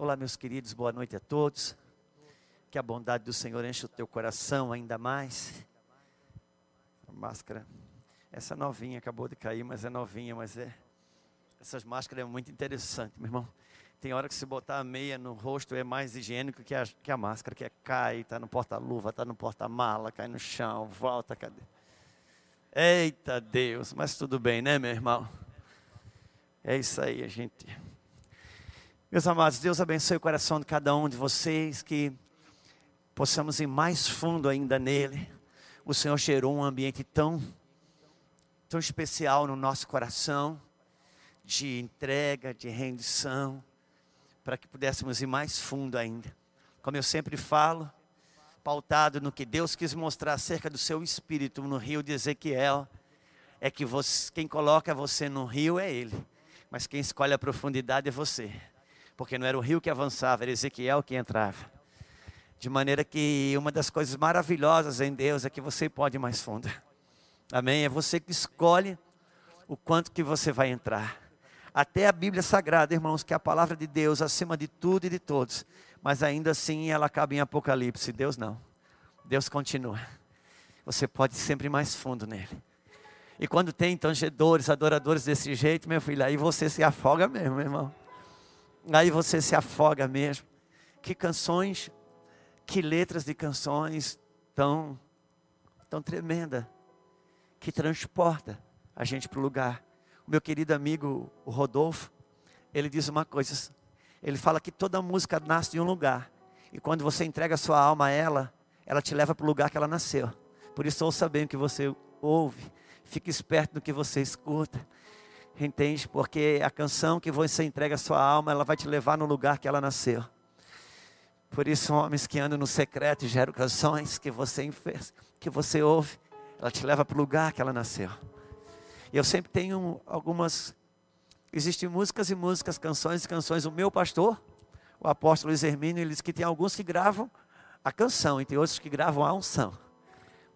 Olá, meus queridos, boa noite a todos. Que a bondade do Senhor enche o teu coração ainda mais. A máscara, essa novinha acabou de cair, mas é novinha, mas é. Essas máscaras é muito interessante, meu irmão. Tem hora que se botar a meia no rosto é mais higiênico que a, que a máscara, que é cai, está no porta-luva, está no porta-mala, cai no chão, volta, cadê? Eita Deus, mas tudo bem, né, meu irmão? É isso aí, a gente. Meus amados, Deus abençoe o coração de cada um de vocês, que possamos ir mais fundo ainda nele. O Senhor gerou um ambiente tão, tão especial no nosso coração, de entrega, de rendição, para que pudéssemos ir mais fundo ainda. Como eu sempre falo, pautado no que Deus quis mostrar acerca do seu espírito no rio de Ezequiel, é que você, quem coloca você no rio é Ele, mas quem escolhe a profundidade é você porque não era o rio que avançava, era Ezequiel que entrava. De maneira que uma das coisas maravilhosas em Deus é que você pode ir mais fundo. Amém? É você que escolhe o quanto que você vai entrar. Até a Bíblia Sagrada, irmãos, que é a palavra de Deus acima de tudo e de todos. Mas ainda assim ela acaba em Apocalipse. Deus não. Deus continua. Você pode ir sempre mais fundo nele. E quando tem tangedores, adoradores desse jeito, meu filho, aí você se afoga mesmo, meu irmão aí você se afoga mesmo. Que canções, que letras de canções tão, tão tremenda, que transporta a gente para o lugar. O meu querido amigo o Rodolfo, ele diz uma coisa, ele fala que toda música nasce de um lugar, e quando você entrega a sua alma a ela, ela te leva para o lugar que ela nasceu. Por isso ouça bem o que você ouve, fique esperto no que você escuta, Entende? Porque a canção que você entrega a sua alma, ela vai te levar no lugar que ela nasceu. Por isso, homens que andam no secreto e geram canções que você que você ouve, ela te leva para o lugar que ela nasceu. E eu sempre tenho algumas. Existem músicas e músicas, canções e canções. O meu pastor, o apóstolo Luiz Hermínio, ele diz que tem alguns que gravam a canção e tem outros que gravam a unção.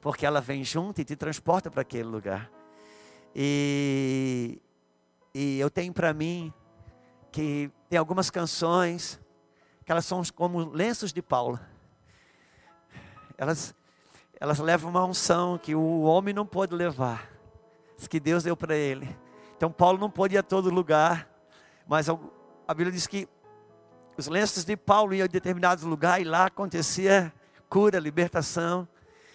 Porque ela vem junto e te transporta para aquele lugar. E e eu tenho para mim que tem algumas canções que elas são como lenços de Paulo. Elas, elas levam uma unção que o homem não pode levar, que Deus deu para ele. Então Paulo não pôde ir a todo lugar, mas a Bíblia diz que os lenços de Paulo iam a determinados lugares e lá acontecia cura, libertação.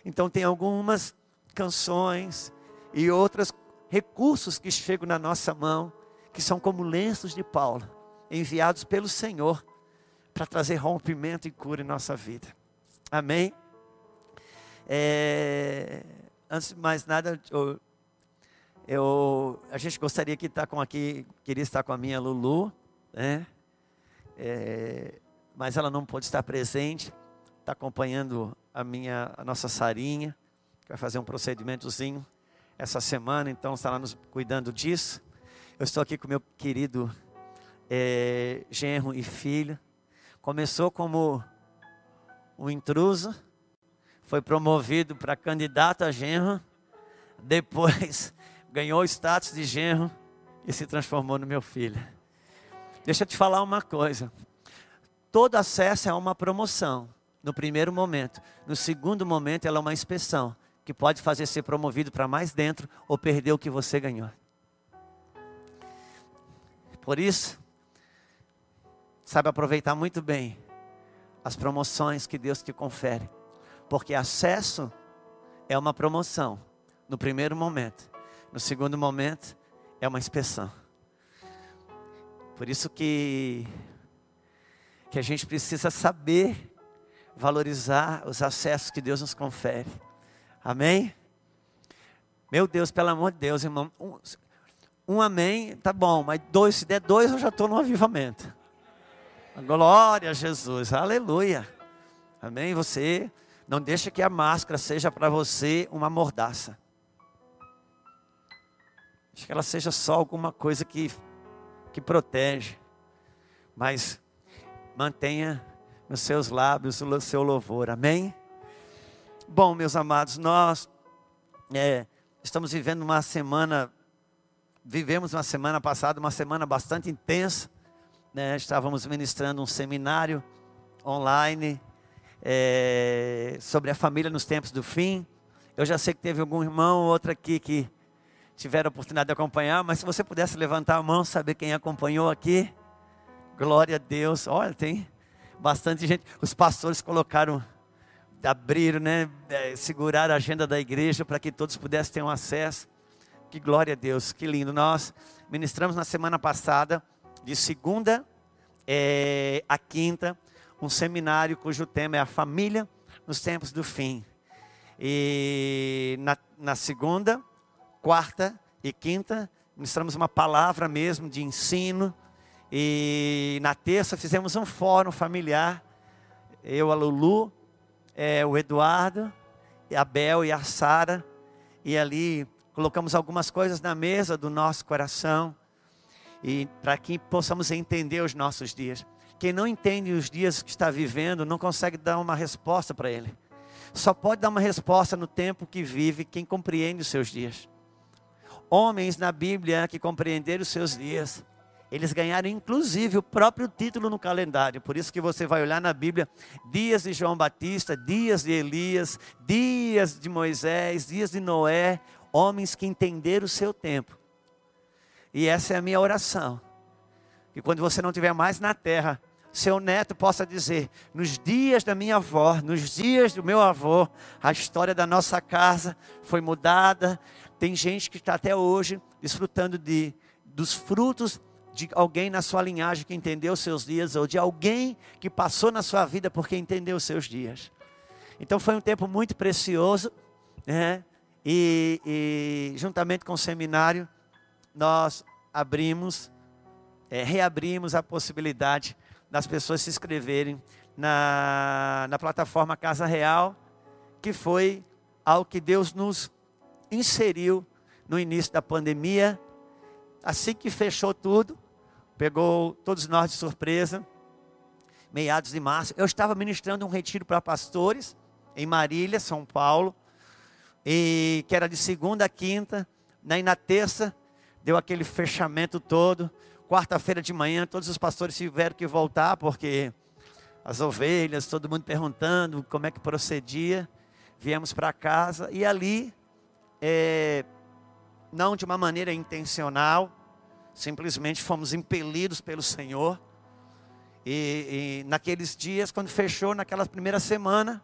Então tem algumas canções e outras recursos que chegam na nossa mão, que são como lenços de Paulo, enviados pelo Senhor para trazer rompimento e cura em nossa vida. Amém? É, antes de mais nada, eu, eu, a gente gostaria que estar tá com aqui, queria estar com a minha Lulu, né? É, mas ela não pôde estar presente, está acompanhando a minha, a nossa Sarinha, que vai fazer um procedimentozinho essa semana, então está nos cuidando disso. Eu estou aqui com meu querido é, genro e filho. Começou como um intruso, foi promovido para candidato a genro, depois ganhou o status de genro e se transformou no meu filho. Deixa eu te falar uma coisa. Todo acesso é uma promoção no primeiro momento. No segundo momento, ela é uma inspeção que pode fazer ser promovido para mais dentro ou perder o que você ganhou. Por isso, sabe aproveitar muito bem as promoções que Deus te confere, porque acesso é uma promoção no primeiro momento, no segundo momento é uma inspeção. Por isso que que a gente precisa saber valorizar os acessos que Deus nos confere. Amém? Meu Deus, pelo amor de Deus, irmão. Um, um amém, tá bom, mas dois, se der dois, eu já estou no avivamento. Glória a Jesus, aleluia. Amém? Você não deixa que a máscara seja para você uma mordaça. Acho que ela seja só alguma coisa que, que protege. Mas mantenha nos seus lábios o seu louvor. Amém? Bom, meus amados, nós é, estamos vivendo uma semana, vivemos uma semana passada, uma semana bastante intensa né, estávamos ministrando um seminário online é, sobre a família nos tempos do fim. Eu já sei que teve algum irmão ou outro aqui que tiveram a oportunidade de acompanhar, mas se você pudesse levantar a mão, saber quem acompanhou aqui. Glória a Deus. Olha, tem bastante gente. Os pastores colocaram, abriram, né, é, seguraram a agenda da igreja para que todos pudessem ter um acesso. Que glória a Deus, que lindo. Nós ministramos na semana passada, de segunda é, a quinta, um seminário cujo tema é a família nos tempos do fim. E na, na segunda, quarta e quinta, ministramos uma palavra mesmo de ensino. E na terça fizemos um fórum familiar. Eu, a Lulu, é, o Eduardo, a Bel e a Sara. E ali colocamos algumas coisas na mesa do nosso coração e para que possamos entender os nossos dias. Quem não entende os dias que está vivendo não consegue dar uma resposta para ele. Só pode dar uma resposta no tempo que vive quem compreende os seus dias. Homens na Bíblia que compreenderam os seus dias, eles ganharam inclusive o próprio título no calendário. Por isso que você vai olhar na Bíblia dias de João Batista, dias de Elias, dias de Moisés, dias de Noé, homens que entenderam o seu tempo. E essa é a minha oração. Que quando você não estiver mais na terra, seu neto possa dizer: nos dias da minha avó, nos dias do meu avô, a história da nossa casa foi mudada. Tem gente que está até hoje desfrutando de, dos frutos de alguém na sua linhagem que entendeu os seus dias, ou de alguém que passou na sua vida porque entendeu os seus dias. Então foi um tempo muito precioso, né? E, e, juntamente com o seminário, nós abrimos, é, reabrimos a possibilidade das pessoas se inscreverem na, na plataforma Casa Real, que foi ao que Deus nos inseriu no início da pandemia. Assim que fechou tudo, pegou todos nós de surpresa, meados de março. Eu estava ministrando um retiro para pastores em Marília, São Paulo e que era de segunda a quinta, né, e na terça deu aquele fechamento todo. Quarta-feira de manhã, todos os pastores tiveram que voltar, porque as ovelhas, todo mundo perguntando como é que procedia. Viemos para casa e ali, é, não de uma maneira intencional, simplesmente fomos impelidos pelo Senhor. E, e naqueles dias, quando fechou, naquela primeira semana,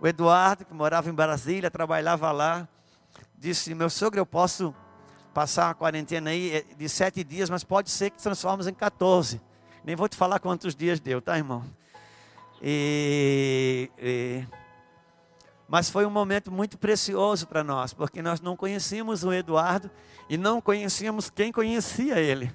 o Eduardo, que morava em Brasília, trabalhava lá, disse: Meu sogro, eu posso passar uma quarentena aí eh, de sete dias, mas pode ser que transformemos em 14. Nem vou te falar quantos dias deu, tá, irmão? E, e, mas foi um momento muito precioso para nós, porque nós não conhecíamos o Eduardo e não conhecíamos quem conhecia ele.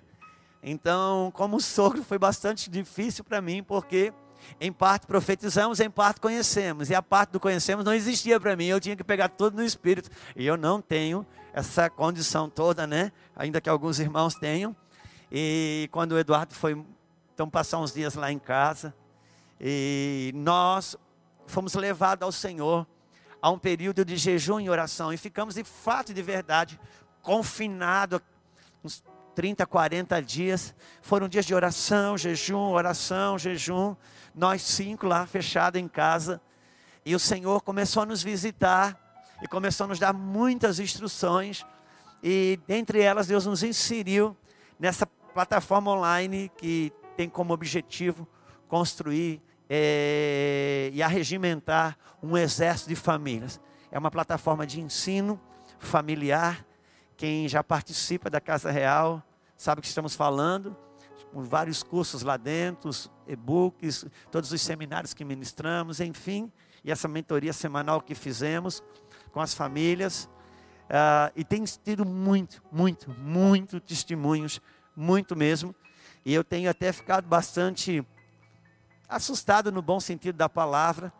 Então, como sogro, foi bastante difícil para mim, porque em parte profetizamos, em parte conhecemos. E a parte do conhecemos não existia para mim. Eu tinha que pegar tudo no espírito. E eu não tenho essa condição toda, né? Ainda que alguns irmãos tenham. E quando o Eduardo foi então passar uns dias lá em casa, e nós fomos levados ao Senhor a um período de jejum e oração. E ficamos de fato de verdade confinados uns 30, 40 dias. Foram dias de oração, jejum, oração, jejum. Nós cinco lá fechados em casa, e o Senhor começou a nos visitar e começou a nos dar muitas instruções, e dentre elas Deus nos inseriu nessa plataforma online que tem como objetivo construir é, e arregimentar um exército de famílias. É uma plataforma de ensino familiar. Quem já participa da Casa Real sabe o que estamos falando com vários cursos lá dentro, e-books, todos os seminários que ministramos, enfim, e essa mentoria semanal que fizemos com as famílias. Uh, e tem tido muito, muito, muito testemunhos, muito mesmo. E eu tenho até ficado bastante assustado no bom sentido da palavra.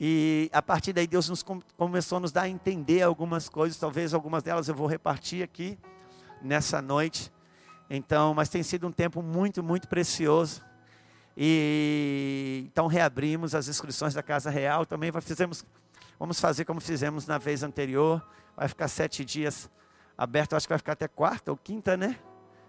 E a partir daí Deus nos começou a nos dar a entender algumas coisas, talvez algumas delas eu vou repartir aqui nessa noite. Então, mas tem sido um tempo muito, muito precioso. E então reabrimos as inscrições da Casa Real. Também fizemos, vamos fazer como fizemos na vez anterior. Vai ficar sete dias aberto, acho que vai ficar até quarta ou quinta, né?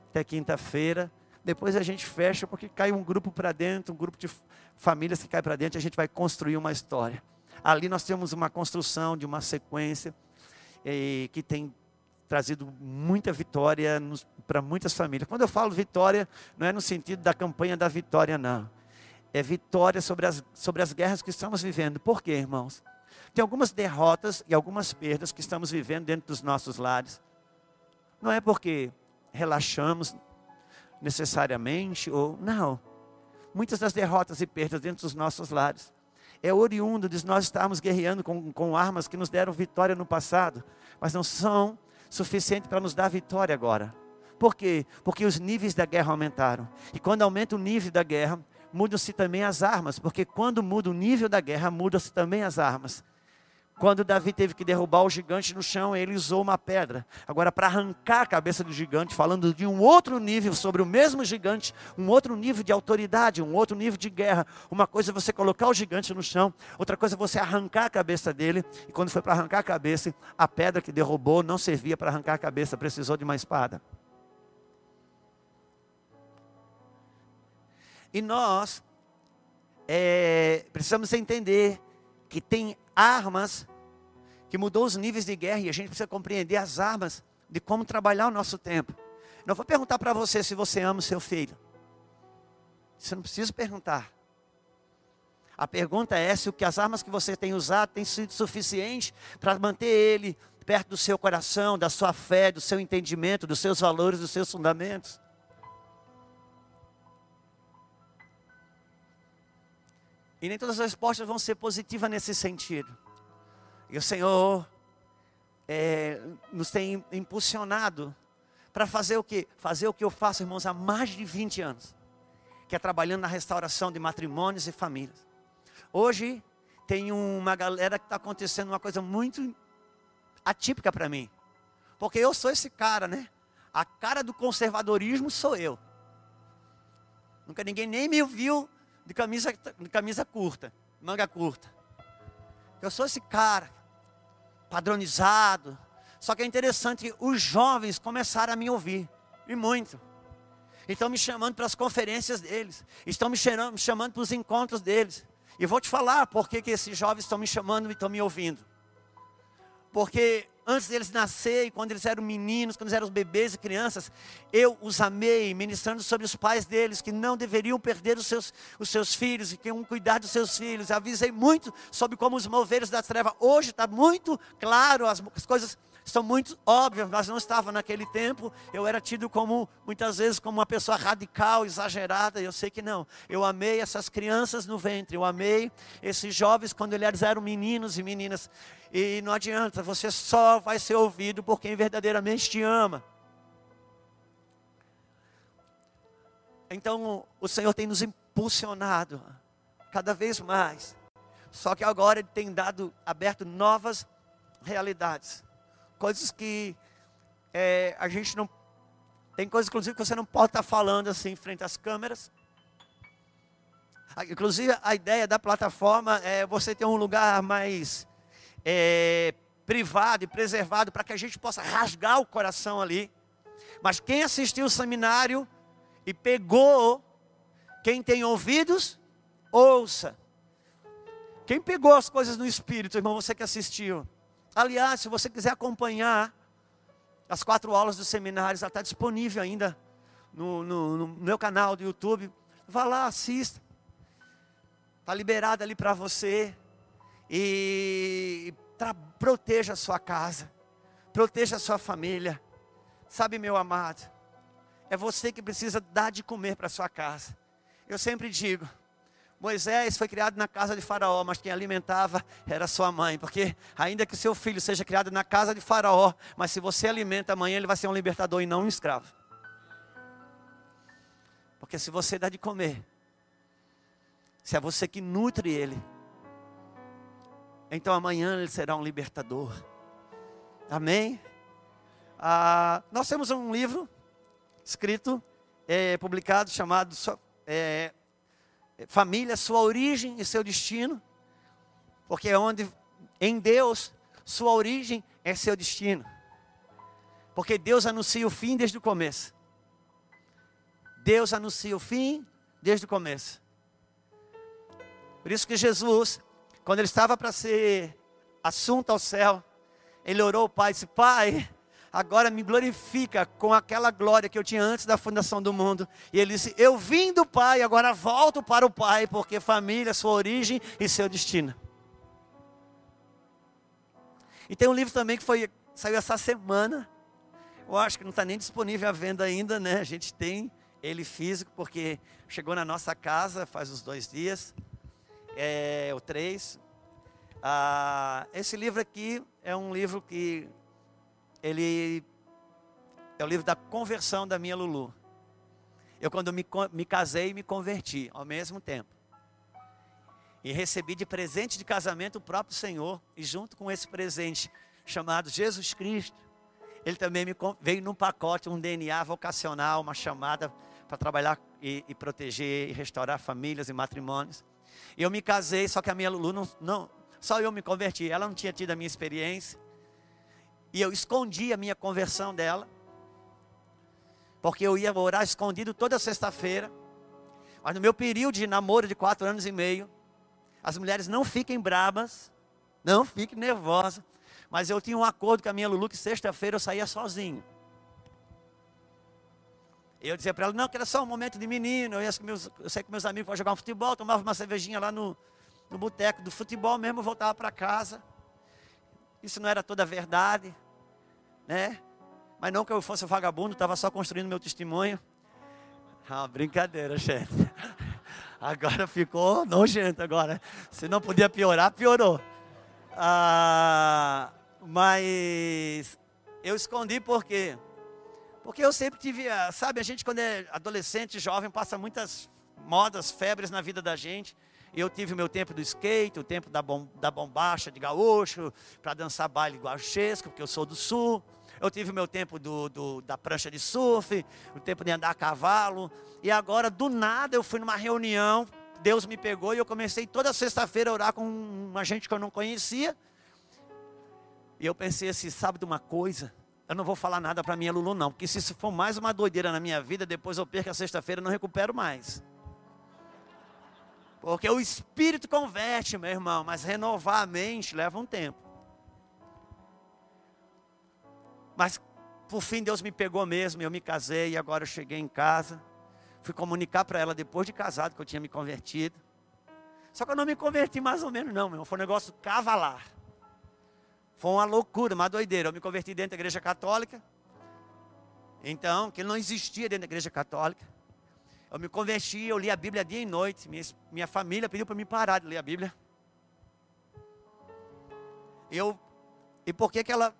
Até quinta-feira. Depois a gente fecha porque cai um grupo para dentro, um grupo de famílias que cai para dentro, a gente vai construir uma história. Ali nós temos uma construção de uma sequência eh, que tem trazido muita vitória para muitas famílias. Quando eu falo vitória, não é no sentido da campanha da vitória, não. É vitória sobre as, sobre as guerras que estamos vivendo. Por quê, irmãos? Tem algumas derrotas e algumas perdas que estamos vivendo dentro dos nossos lares. Não é porque relaxamos necessariamente, ou não. Muitas das derrotas e perdas dentro dos nossos lares é oriundo de nós estarmos guerreando com, com armas que nos deram vitória no passado, mas não são suficientes para nos dar vitória agora. Por quê? Porque os níveis da guerra aumentaram. E quando aumenta o nível da guerra, mudam-se também as armas, porque quando muda o nível da guerra, mudam-se também as armas. Quando Davi teve que derrubar o gigante no chão, ele usou uma pedra. Agora, para arrancar a cabeça do gigante, falando de um outro nível sobre o mesmo gigante, um outro nível de autoridade, um outro nível de guerra. Uma coisa é você colocar o gigante no chão, outra coisa é você arrancar a cabeça dele. E quando foi para arrancar a cabeça, a pedra que derrubou não servia para arrancar a cabeça, precisou de uma espada. E nós é, precisamos entender que tem armas que mudou os níveis de guerra e a gente precisa compreender as armas de como trabalhar o nosso tempo. Não vou perguntar para você se você ama o seu filho. Você não precisa perguntar. A pergunta é se o que as armas que você tem usado têm sido suficientes para manter ele perto do seu coração, da sua fé, do seu entendimento, dos seus valores, dos seus fundamentos. E nem todas as respostas vão ser positivas nesse sentido. E o Senhor é, nos tem impulsionado para fazer o que? Fazer o que eu faço, irmãos, há mais de 20 anos. Que é trabalhando na restauração de matrimônios e famílias. Hoje tem uma galera que está acontecendo uma coisa muito atípica para mim. Porque eu sou esse cara, né? A cara do conservadorismo sou eu. Nunca ninguém nem me viu de camisa, de camisa curta, manga curta. Eu sou esse cara, padronizado. Só que é interessante, os jovens começaram a me ouvir, e muito. Estão me chamando para as conferências deles, estão me chamando, me chamando para os encontros deles. E vou te falar por que, esses jovens estão me chamando e estão me ouvindo. Porque antes deles nascerem, quando eles eram meninos, quando eles eram bebês e crianças, eu os amei, ministrando sobre os pais deles, que não deveriam perder os seus, os seus filhos, e que iam cuidar dos seus filhos. Avisei muito sobre como os moveres da treva. Hoje está muito claro, as, as coisas são muito óbvias, mas não estava naquele tempo. Eu era tido como, muitas vezes, como uma pessoa radical, exagerada. Eu sei que não. Eu amei essas crianças no ventre, eu amei esses jovens quando eles eram meninos e meninas. E não adianta, você só vai ser ouvido por quem verdadeiramente te ama. Então, o Senhor tem nos impulsionado cada vez mais. Só que agora Ele tem dado, aberto novas realidades coisas que é, a gente não. Tem coisas, inclusive, que você não pode estar falando assim, em frente às câmeras. Inclusive, a ideia da plataforma é você ter um lugar mais é, privado e preservado para que a gente possa rasgar o coração ali. Mas quem assistiu o seminário e pegou, quem tem ouvidos, ouça. Quem pegou as coisas no espírito, irmão, você que assistiu. Aliás, se você quiser acompanhar as quatro aulas dos seminários, ela está disponível ainda no, no, no, meu canal do YouTube. Vá lá, assista. Está liberado ali para você. E proteja a sua casa. Proteja a sua família. Sabe, meu amado, é você que precisa dar de comer para sua casa. Eu sempre digo, Moisés foi criado na casa de Faraó, mas quem alimentava era sua mãe, porque ainda que seu filho seja criado na casa de Faraó, mas se você alimenta amanhã, ele vai ser um libertador e não um escravo. Porque se você dá de comer, se é você que nutre ele, então amanhã ele será um libertador. Amém? Ah, nós temos um livro escrito, é, publicado, chamado é, família, sua origem e seu destino, porque é onde em Deus sua origem é seu destino. Porque Deus anuncia o fim desde o começo. Deus anuncia o fim desde o começo. Por isso que Jesus, quando ele estava para ser assunto ao céu, ele orou ao Pai e disse: Pai, agora me glorifica com aquela glória que eu tinha antes da fundação do mundo. E ele disse: Eu vim do Pai, agora volto para o Pai, porque família é sua origem e seu destino. E tem um livro também que foi, saiu essa semana. Eu acho que não está nem disponível à venda ainda, né? A gente tem ele físico, porque chegou na nossa casa faz uns dois dias, é, ou três. Ah, esse livro aqui é um livro que ele é o livro da conversão da minha Lulu. Eu quando me, me casei, me converti ao mesmo tempo. E recebi de presente de casamento o próprio Senhor. E junto com esse presente, chamado Jesus Cristo, ele também me veio num pacote, um DNA vocacional, uma chamada para trabalhar e, e, proteger e restaurar famílias e matrimônios. Eu me casei, só que a minha Lulu não, não, só eu me converti. Ela não tinha tido a minha experiência. E eu escondi a minha conversão dela. Porque eu ia orar escondido toda sexta-feira. Mas no meu período de namoro de quatro anos e meio, as mulheres não fiquem brabas, não fiquem nervosas. Mas eu tinha um acordo com a minha Lulu que sexta-feira eu saía sozinho. Eu dizia para ela, não, que era só um momento de menino. Eu, ia com meus, eu sei que meus amigos para jogar um futebol, tomava uma cervejinha lá no, no boteco do futebol mesmo, voltava para casa. Isso não era toda a verdade, né? Mas não que eu fosse vagabundo, estava só construindo meu testemunho. Ah, brincadeira, gente. Agora ficou nojento agora. Se não podia piorar, piorou. Ah, mas eu escondi por quê? Porque eu sempre tive, sabe, a gente quando é adolescente, jovem, passa muitas modas, febres na vida da gente. Eu tive o meu tempo do skate, o tempo da, bom, da bombacha de gaúcho, para dançar baile guachesco, porque eu sou do sul. Eu tive o meu tempo do, do, da prancha de surf, o tempo de andar a cavalo. E agora, do nada, eu fui numa reunião, Deus me pegou e eu comecei toda sexta-feira a orar com uma gente que eu não conhecia. E eu pensei assim, sabe de uma coisa? Eu não vou falar nada para minha Lulu não, porque se isso for mais uma doideira na minha vida, depois eu perco a sexta-feira e não recupero mais. Porque o espírito converte, meu irmão, mas renovar a mente leva um tempo. Mas por fim Deus me pegou mesmo, eu me casei e agora eu cheguei em casa. Fui comunicar para ela depois de casado que eu tinha me convertido. Só que eu não me converti mais ou menos não, meu. Foi um negócio cavalar. Foi uma loucura, uma doideira. Eu me converti dentro da igreja católica. Então, que não existia dentro da igreja católica. Eu me converti, eu li a Bíblia dia e noite. Minha, minha família pediu para me parar de ler a Bíblia. Eu, e por que, que ela,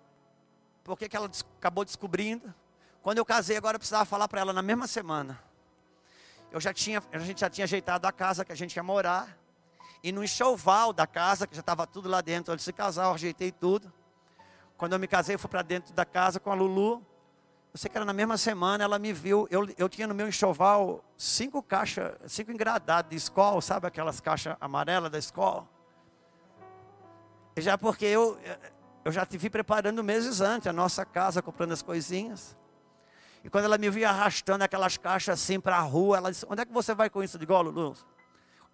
por que, que ela acabou descobrindo? Quando eu casei, agora eu precisava falar para ela na mesma semana. Eu já tinha, a gente já tinha ajeitado a casa que a gente ia morar. E no enxoval da casa, que já estava tudo lá dentro, antes de se casar, eu ajeitei tudo. Quando eu me casei, eu fui para dentro da casa com a Lulu. Eu sei que era na mesma semana, ela me viu. Eu, eu tinha no meu enxoval cinco caixas, cinco engradados de escola, sabe aquelas caixas amarelas da escola? Já porque eu, eu já te vi preparando meses antes a nossa casa, comprando as coisinhas. E quando ela me viu arrastando aquelas caixas assim para a rua, ela disse: Onde é que você vai com isso? Eu digo: Ó, Lulu,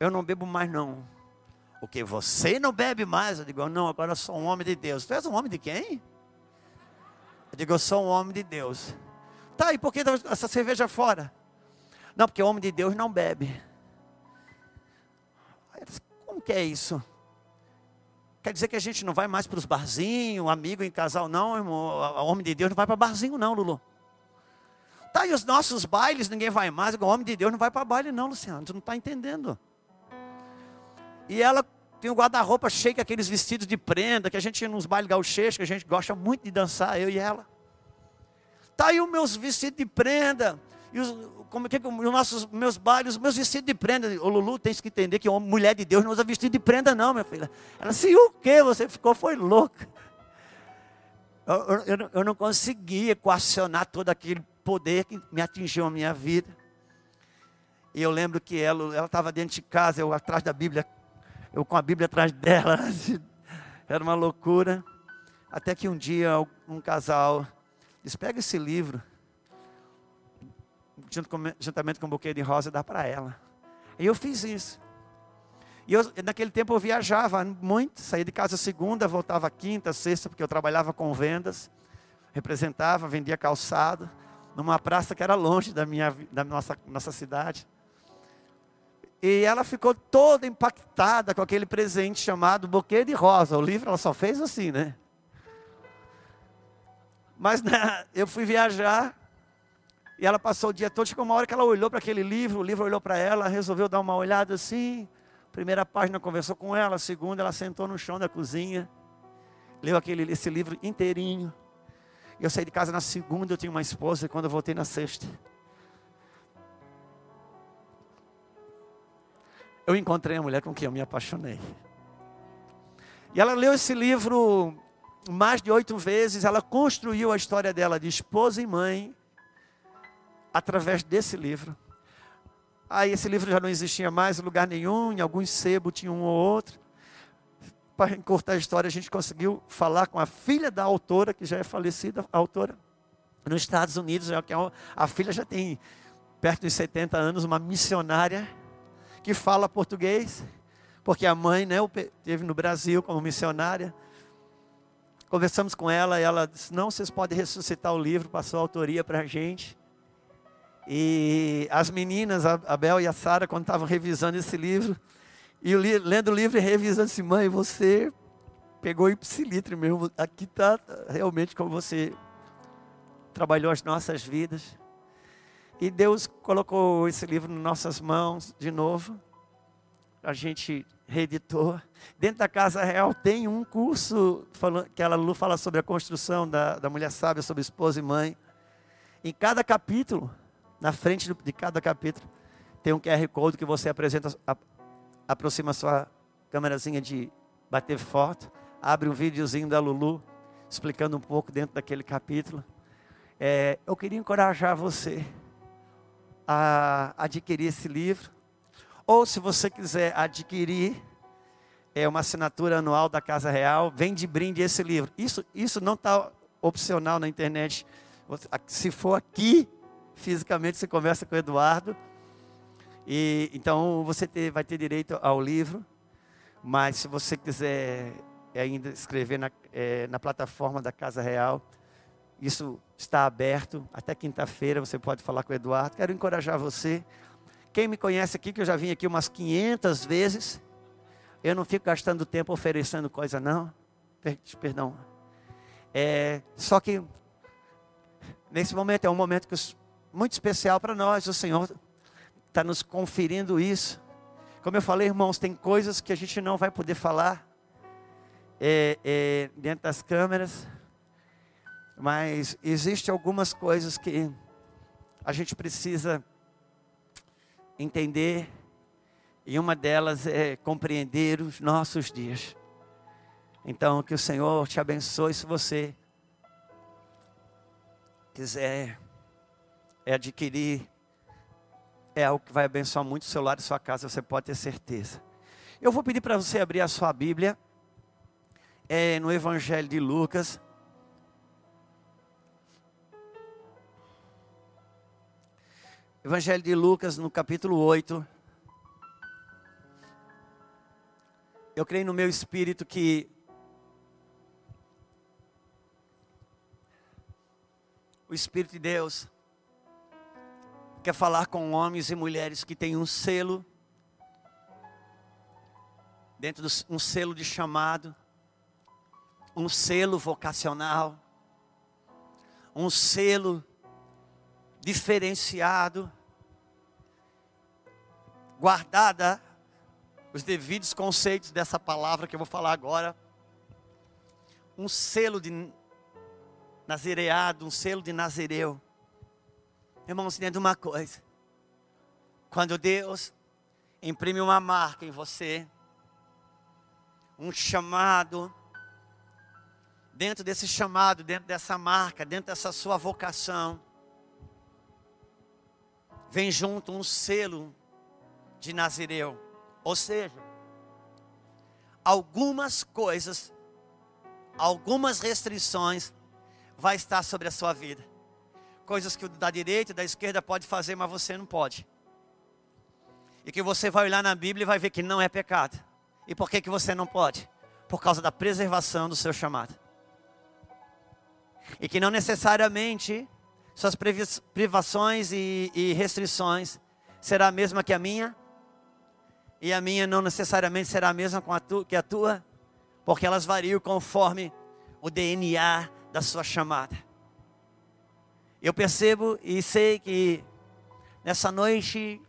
eu não bebo mais não. O que? Você não bebe mais? Eu digo: Não, agora eu sou um homem de Deus. Tu és um homem de quem? Digo, eu sou um homem de Deus. Tá, e por que essa cerveja fora? Não, porque o homem de Deus não bebe. Como que é isso? Quer dizer que a gente não vai mais para os barzinhos, amigo em casal, não, irmão. O homem de Deus não vai para barzinho, não, Lulu. Tá, e os nossos bailes, ninguém vai mais. O homem de Deus não vai para baile, não, Luciano. Tu não está entendendo. E ela tem um guarda-roupa cheio de aqueles vestidos de prenda, que a gente nos bailes gauchês, que a gente gosta muito de dançar, eu e ela. Tá aí os meus vestidos de prenda, e os, como que os nossos meus bailes, os meus vestidos de prenda. O Lulu tem que entender que uma mulher de Deus não usa vestido de prenda, não, minha filha. Ela disse, o que? Você ficou, foi louca. Eu, eu, eu, não consegui equacionar todo aquele poder que me atingiu a minha vida. E eu lembro que ela estava dentro de casa, eu atrás da Bíblia, eu com a Bíblia atrás dela, era uma loucura. Até que um dia um casal disse: pega esse livro. juntamente com um buquê de rosa, dar para ela. E eu fiz isso. E eu, naquele tempo eu viajava muito, saía de casa segunda, voltava quinta, sexta, porque eu trabalhava com vendas, representava, vendia calçado, numa praça que era longe da, minha, da nossa, nossa cidade. E ela ficou toda impactada com aquele presente chamado buquê de rosa. O livro ela só fez assim, né? Mas né, eu fui viajar e ela passou o dia todo. Chegou uma hora que ela olhou para aquele livro, o livro olhou para ela, resolveu dar uma olhada assim. Primeira página conversou com ela, segunda ela sentou no chão da cozinha, leu aquele, esse livro inteirinho. Eu saí de casa na segunda, eu tinha uma esposa, e quando eu voltei na sexta, eu encontrei a mulher com quem eu me apaixonei. E ela leu esse livro mais de oito vezes, ela construiu a história dela de esposa e mãe através desse livro. Aí esse livro já não existia mais em lugar nenhum, em alguns sebos tinha um ou outro. Para encurtar a história, a gente conseguiu falar com a filha da autora, que já é falecida, a autora, nos Estados Unidos, é a filha já tem perto de 70 anos, uma missionária que fala português, porque a mãe né, teve no Brasil como missionária. Conversamos com ela e ela disse: Não, vocês podem ressuscitar o livro, passou a autoria para a gente. E as meninas, a Bel e a Sara, quando estavam revisando esse livro, e lendo o livro e revisando assim, mãe, você pegou ipsilitre mesmo. Aqui está realmente como você trabalhou as nossas vidas. E Deus colocou esse livro nas nossas mãos de novo. A gente reeditou. Dentro da Casa Real tem um curso que a Lu fala sobre a construção da, da mulher sábia, sobre esposa e mãe. Em cada capítulo, na frente de cada capítulo, tem um QR Code que você apresenta, aproxima a sua câmerazinha de bater foto, abre um videozinho da Lulu, explicando um pouco dentro daquele capítulo. É, eu queria encorajar você a adquirir esse livro. Ou se você quiser adquirir é uma assinatura anual da Casa Real, vem de brinde esse livro. Isso, isso não está opcional na internet. Se for aqui, fisicamente, você conversa com o Eduardo. E, então você ter, vai ter direito ao livro. Mas se você quiser ainda escrever na, é, na plataforma da Casa Real, isso está aberto. Até quinta-feira você pode falar com o Eduardo. Quero encorajar você. Quem me conhece aqui, que eu já vim aqui umas 500 vezes, eu não fico gastando tempo oferecendo coisa, não. Perdão. É, só que nesse momento é um momento que, muito especial para nós. O Senhor está nos conferindo isso. Como eu falei, irmãos, tem coisas que a gente não vai poder falar é, é, dentro das câmeras. Mas existe algumas coisas que a gente precisa entender, e uma delas é compreender os nossos dias. Então, que o Senhor te abençoe se você quiser adquirir, é algo que vai abençoar muito o seu lar e sua casa, você pode ter certeza. Eu vou pedir para você abrir a sua Bíblia, é, no Evangelho de Lucas, Evangelho de Lucas, no capítulo 8. Eu creio no meu espírito que o Espírito de Deus quer falar com homens e mulheres que têm um selo, dentro de um selo de chamado, um selo vocacional, um selo diferenciado, guardada os devidos conceitos dessa palavra que eu vou falar agora. Um selo de nazireado, um selo de nazireu. Irmãos, entenda uma coisa. Quando Deus imprime uma marca em você, um chamado, dentro desse chamado, dentro dessa marca, dentro dessa sua vocação, vem junto um selo de Nazireu. Ou seja, algumas coisas, algumas restrições vai estar sobre a sua vida. coisas que o da direita e da esquerda pode fazer, mas você não pode. E que você vai olhar na Bíblia e vai ver que não é pecado. E por que, que você não pode? Por causa da preservação do seu chamado. E que não necessariamente suas privações e, e restrições será a mesma que a minha. E a minha não necessariamente será a mesma que a tua. Porque elas variam conforme o DNA da sua chamada. Eu percebo e sei que nessa noite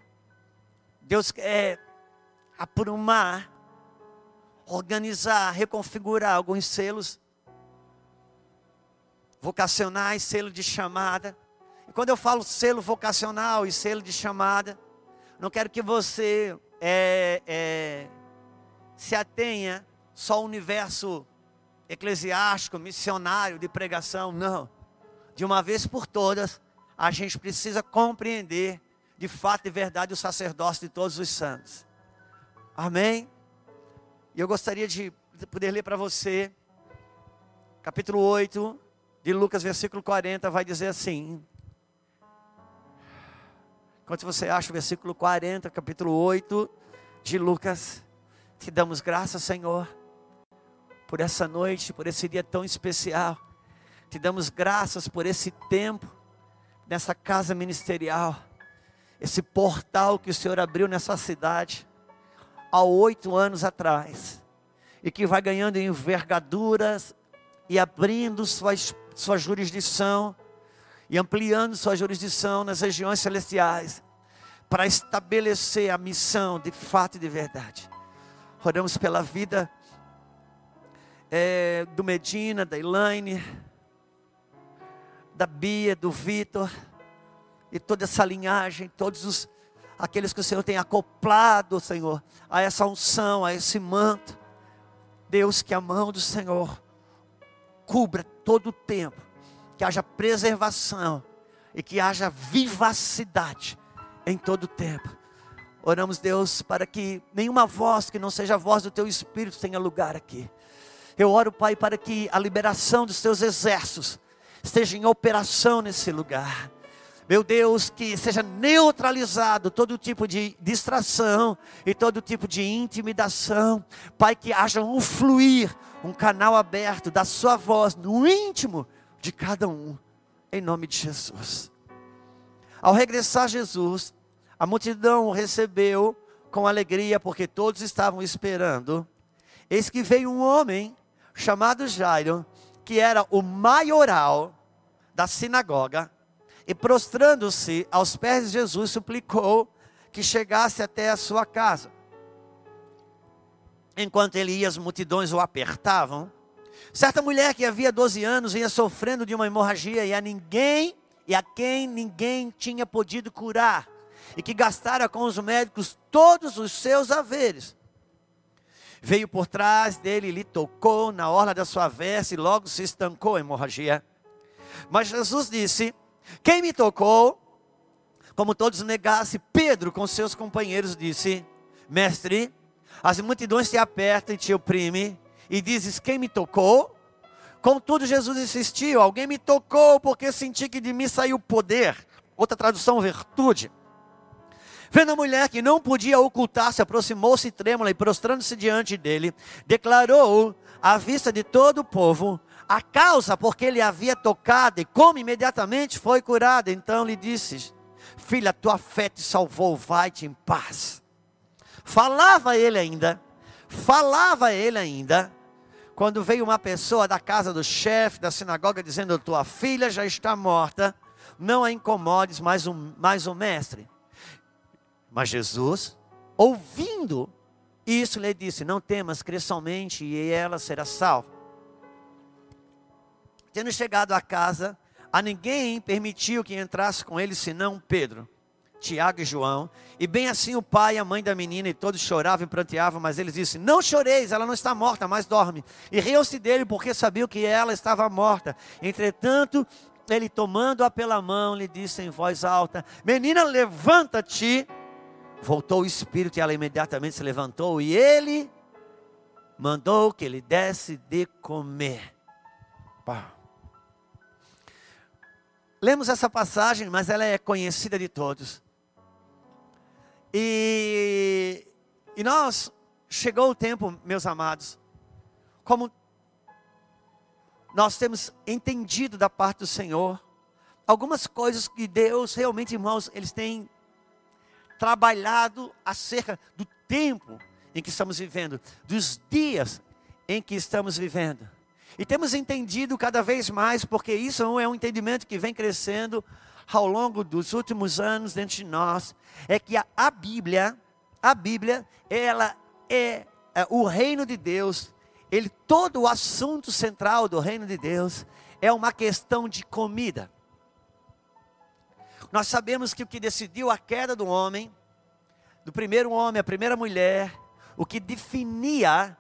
Deus quer aprumar, organizar, reconfigurar alguns selos vocacionais, selo de chamada. E quando eu falo selo vocacional e selo de chamada, não quero que você é, é, se atenha só ao universo eclesiástico, missionário, de pregação, não. De uma vez por todas, a gente precisa compreender de fato e verdade o sacerdócio de todos os santos. Amém? E eu gostaria de poder ler para você, capítulo 8, de Lucas, versículo 40, vai dizer assim. Enquanto você acha o versículo 40, capítulo 8 de Lucas, te damos graças, Senhor, por essa noite, por esse dia tão especial. Te damos graças por esse tempo, nessa casa ministerial, esse portal que o Senhor abriu nessa cidade, há oito anos atrás, e que vai ganhando envergaduras e abrindo suas sua jurisdição e ampliando sua jurisdição nas regiões celestiais para estabelecer a missão de fato e de verdade. Oramos pela vida é, do Medina, da Elaine, da Bia, do Vitor e toda essa linhagem, todos os aqueles que o Senhor tem acoplado, Senhor, a essa unção, a esse manto. Deus, que a mão do Senhor cubra todo o tempo, que haja preservação e que haja vivacidade em todo o tempo. Oramos, Deus, para que nenhuma voz que não seja a voz do teu espírito tenha lugar aqui. Eu oro, Pai, para que a liberação dos teus exércitos esteja em operação nesse lugar. Meu Deus, que seja neutralizado todo tipo de distração e todo tipo de intimidação. Pai, que haja um fluir, um canal aberto da Sua voz no íntimo de cada um, em nome de Jesus. Ao regressar Jesus, a multidão o recebeu com alegria, porque todos estavam esperando. Eis que veio um homem chamado Jairo, que era o maioral da sinagoga e prostrando-se aos pés de Jesus, suplicou que chegasse até a sua casa. Enquanto ele ia, as multidões o apertavam. Certa mulher que havia 12 anos ia sofrendo de uma hemorragia e a ninguém e a quem ninguém tinha podido curar, e que gastara com os médicos todos os seus haveres. Veio por trás dele, lhe tocou na orla da sua veste e logo se estancou a hemorragia. Mas Jesus disse: quem me tocou? Como todos negassem, Pedro com seus companheiros disse: Mestre, as multidões te apertam e te oprimem, e dizes: Quem me tocou? Contudo, Jesus insistiu: Alguém me tocou porque senti que de mim saiu poder. Outra tradução, virtude. Vendo a mulher que não podia ocultar-se, aproximou-se trêmula e prostrando-se diante dele, declarou à vista de todo o povo a causa porque ele havia tocado e como imediatamente foi curado. Então lhe disse: Filha, tua fé te salvou, vai-te em paz. Falava ele ainda, falava ele ainda, quando veio uma pessoa da casa do chefe da sinagoga dizendo: Tua filha já está morta, não a incomodes mais um, mais um mestre. Mas Jesus, ouvindo isso, lhe disse: Não temas, crê somente e ela será salva. Tendo chegado à casa, a ninguém permitiu que entrasse com ele senão Pedro, Tiago e João. E bem assim o pai e a mãe da menina, e todos choravam e pranteavam, mas eles disseram: Não choreis, ela não está morta, mas dorme. E riu-se dele, porque sabiam que ela estava morta. Entretanto, ele tomando-a pela mão, lhe disse em voz alta: Menina, levanta-te. Voltou o espírito e ela imediatamente se levantou, e ele mandou que lhe desse de comer. Pá. lemos essa passagem, mas ela é conhecida de todos. E, e nós, chegou o tempo, meus amados, como nós temos entendido da parte do Senhor, algumas coisas que Deus realmente, irmãos, eles têm trabalhado acerca do tempo em que estamos vivendo, dos dias em que estamos vivendo. E temos entendido cada vez mais, porque isso é um entendimento que vem crescendo ao longo dos últimos anos dentro de nós, é que a, a Bíblia, a Bíblia, ela é, é o reino de Deus, ele todo o assunto central do reino de Deus é uma questão de comida. Nós sabemos que o que decidiu a queda do homem, do primeiro homem, a primeira mulher, o que definia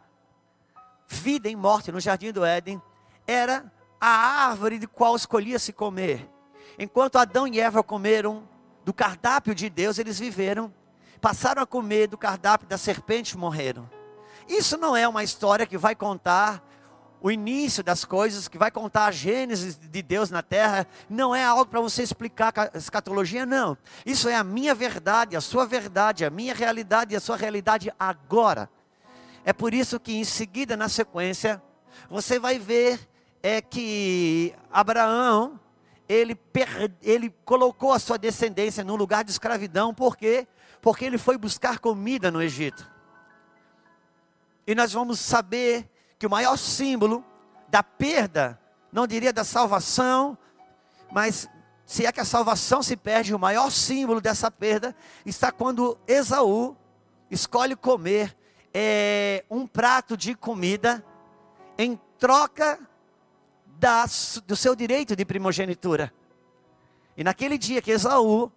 vida e morte no jardim do Éden, era a árvore de qual escolhia se comer. Enquanto Adão e Eva comeram do cardápio de Deus, eles viveram, passaram a comer do cardápio da serpente e morreram. Isso não é uma história que vai contar o início das coisas, que vai contar a gênese de Deus na terra, não é algo para você explicar a escatologia, não. Isso é a minha verdade, a sua verdade, a minha realidade e a sua realidade agora. É por isso que em seguida, na sequência, você vai ver é que Abraão, ele, per, ele colocou a sua descendência num lugar de escravidão, por quê? Porque ele foi buscar comida no Egito. E nós vamos saber que o maior símbolo da perda, não diria da salvação, mas se é que a salvação se perde, o maior símbolo dessa perda está quando Esaú escolhe comer é, um prato de comida em troca das, do seu direito de primogenitura. E naquele dia que Esaú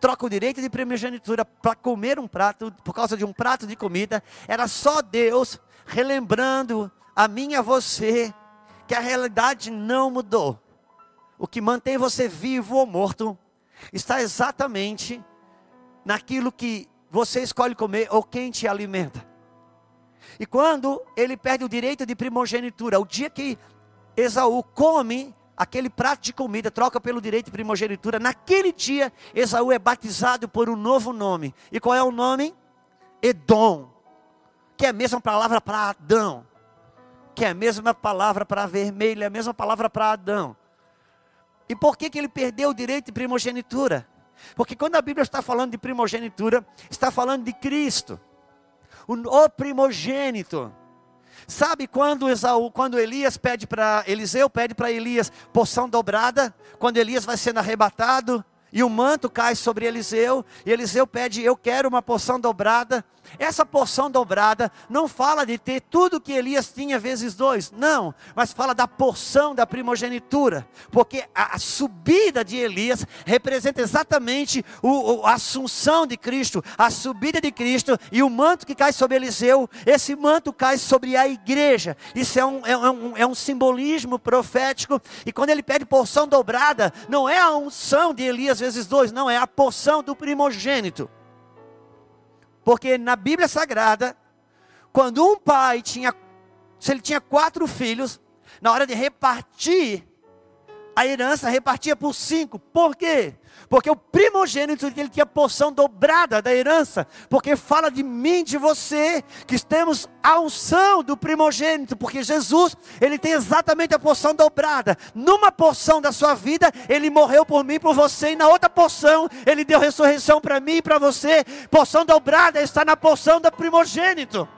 troca o direito de primogenitura para comer um prato, por causa de um prato de comida, era só Deus relembrando a mim e a você que a realidade não mudou. O que mantém você vivo ou morto está exatamente naquilo que você escolhe comer ou quem te alimenta. E quando ele perde o direito de primogenitura, o dia que Esaú come aquele prato de comida, troca pelo direito de primogenitura, naquele dia Esaú é batizado por um novo nome. E qual é o nome? Edom, que é a mesma palavra para Adão, que é a mesma palavra para vermelho, é a mesma palavra para Adão. E por que, que ele perdeu o direito de primogenitura? Porque quando a Bíblia está falando de primogenitura, está falando de Cristo o primogênito. Sabe quando Esaú, quando Elias pede para Eliseu pede para Elias porção dobrada, quando Elias vai sendo arrebatado, e o manto cai sobre Eliseu, e Eliseu pede: Eu quero uma porção dobrada. Essa porção dobrada não fala de ter tudo que Elias tinha vezes dois, não, mas fala da porção da primogenitura, porque a, subida de Elias representa exatamente o, a assunção de Cristo, a subida de Cristo e o manto que cai sobre Eliseu, esse manto cai sobre a igreja. Isso é um, é um, é um simbolismo profético, e quando ele pede porção dobrada, não é a unção de Elias vezes dois, não, é a porção do primogênito. Porque na Bíblia Sagrada, quando um pai tinha, se ele tinha quatro filhos, na hora de repartir a herança, repartia por cinco. Por quê? Porque o primogênito ele tinha porção dobrada da herança, porque fala de mim, de você, que temos a unção do primogênito, porque Jesus, ele tem exatamente a porção dobrada. Numa porção da sua vida, ele morreu por mim, por você, e na outra porção, ele deu ressurreição para mim e para você. Porção dobrada está na porção do primogênito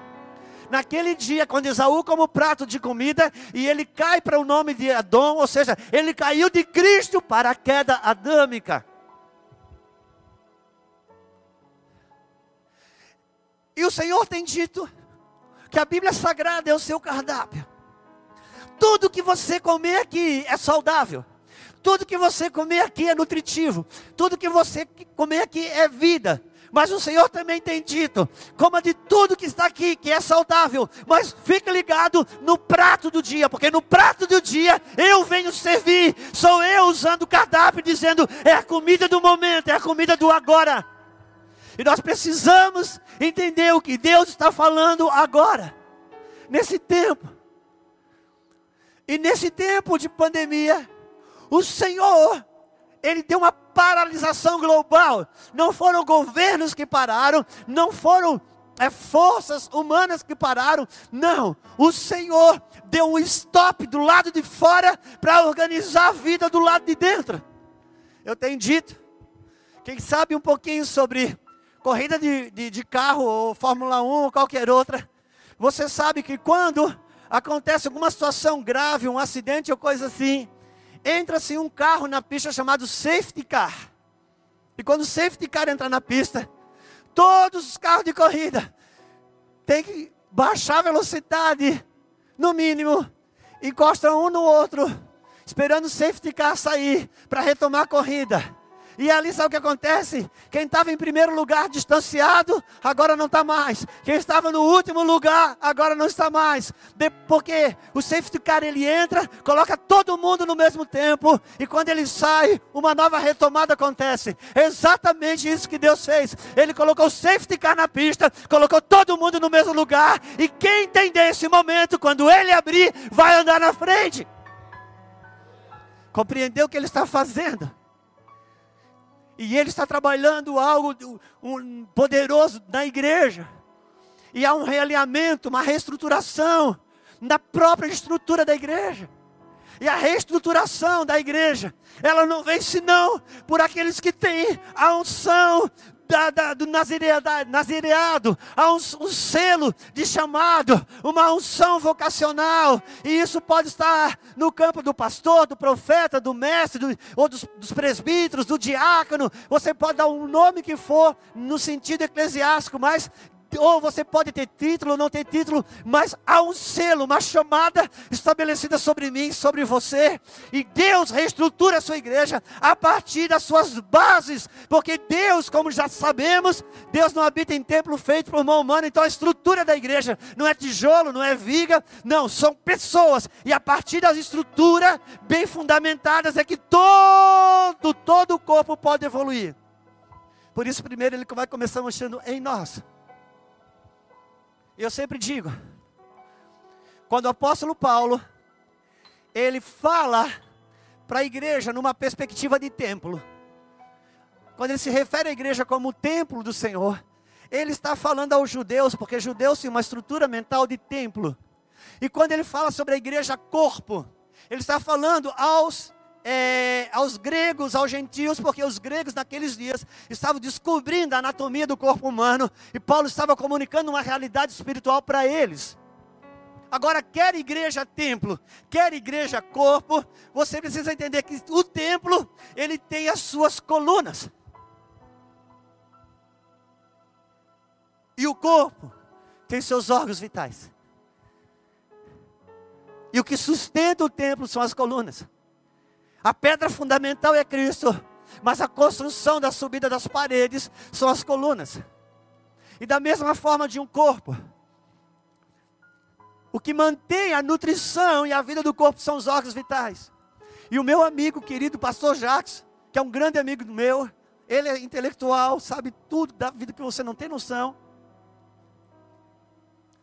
naquele dia, quando Esaú como prato de comida, e ele cai para o nome de Adão, ou seja, ele caiu de Cristo para a queda adâmica. E o Senhor tem dito que a Bíblia Sagrada é o seu cardápio. Tudo que você comer aqui é saudável. Tudo que você comer aqui é nutritivo. Tudo que você comer aqui é vida. Mas o Senhor também tem dito: coma de tudo que está aqui, que é saudável, mas fique ligado no prato do dia, porque no prato do dia eu venho servir, sou eu usando o cardápio, dizendo: é a comida do momento, é a comida do agora. E nós precisamos entender o que Deus está falando agora, nesse tempo. E nesse tempo de pandemia, o Senhor, ele deu uma paralisação global. Não foram governos que pararam, não foram é, forças humanas que pararam. Não, o Senhor deu um stop do lado de fora para organizar a vida do lado de dentro. Eu tenho dito, quem sabe um pouquinho sobre corrida de, de, de carro ou Fórmula 1 ou qualquer outra, você sabe que quando acontece alguma situação grave, um acidente ou coisa assim, entra-se um carro na pista chamado safety car. E quando o safety car entra na pista, todos os carros de corrida têm que baixar a velocidade, no mínimo, encostam um no outro, esperando o safety car sair para retomar a corrida. E ali sabe o que acontece? Quem estava em primeiro lugar distanciado, agora não está mais. Quem estava no último lugar, agora não está mais. De, porque o safety car ele entra, coloca todo mundo no mesmo tempo, e quando ele sai, uma nova retomada acontece. É exatamente isso que Deus fez. Ele colocou o safety car na pista, colocou todo mundo no mesmo lugar, e quem entender esse momento, quando ele abrir, vai andar na frente. Compreendeu o que ele está fazendo? E ele está trabalhando algo poderoso na igreja. E há um realinhamento, uma reestruturação na própria estrutura da igreja. E a reestruturação da igreja, ela não vem senão por aqueles que têm a unção da, da, do nazireado, há um, um, selo de chamado, uma unção vocacional, e isso pode estar no campo do pastor, do profeta, do mestre, do, ou dos, dos presbíteros, do diácono, você pode dar um nome que for, no sentido eclesiástico, mas ou você pode ter título ou não ter título, mas há um selo, uma chamada estabelecida sobre mim, sobre você, e Deus reestrutura a sua igreja a partir das suas bases, porque Deus, como já sabemos, Deus não habita em templo feito por mão humana, então a estrutura da igreja não é tijolo, não é viga, não, são pessoas, e a partir das estruturas bem fundamentadas é que todo, todo o corpo pode evoluir. Por isso, primeiro ele vai começar mexendo em nós. Eu sempre digo, quando o apóstolo Paulo, ele fala para a igreja numa perspectiva de templo, quando ele se refere à igreja como o templo do Senhor, ele está falando aos judeus, porque judeus têm uma estrutura mental de templo. E quando ele fala sobre a igreja corpo, ele está falando aos é, aos gregos, aos gentios, porque os gregos naqueles dias estavam descobrindo a anatomia do corpo humano e Paulo estava comunicando uma realidade espiritual para eles. Agora, quer igreja templo, quer igreja corpo, você precisa entender que o templo, ele tem as suas colunas. E o corpo tem seus órgãos vitais. E o que sustenta o templo são as colunas. A pedra fundamental é Cristo, mas a construção da subida das paredes são as colunas. E da mesma forma de um corpo, o que mantém a nutrição e a vida do corpo são os órgãos vitais. E o meu amigo querido, pastor Jacques, que é um grande amigo meu, ele é intelectual, sabe tudo da vida que você não tem noção.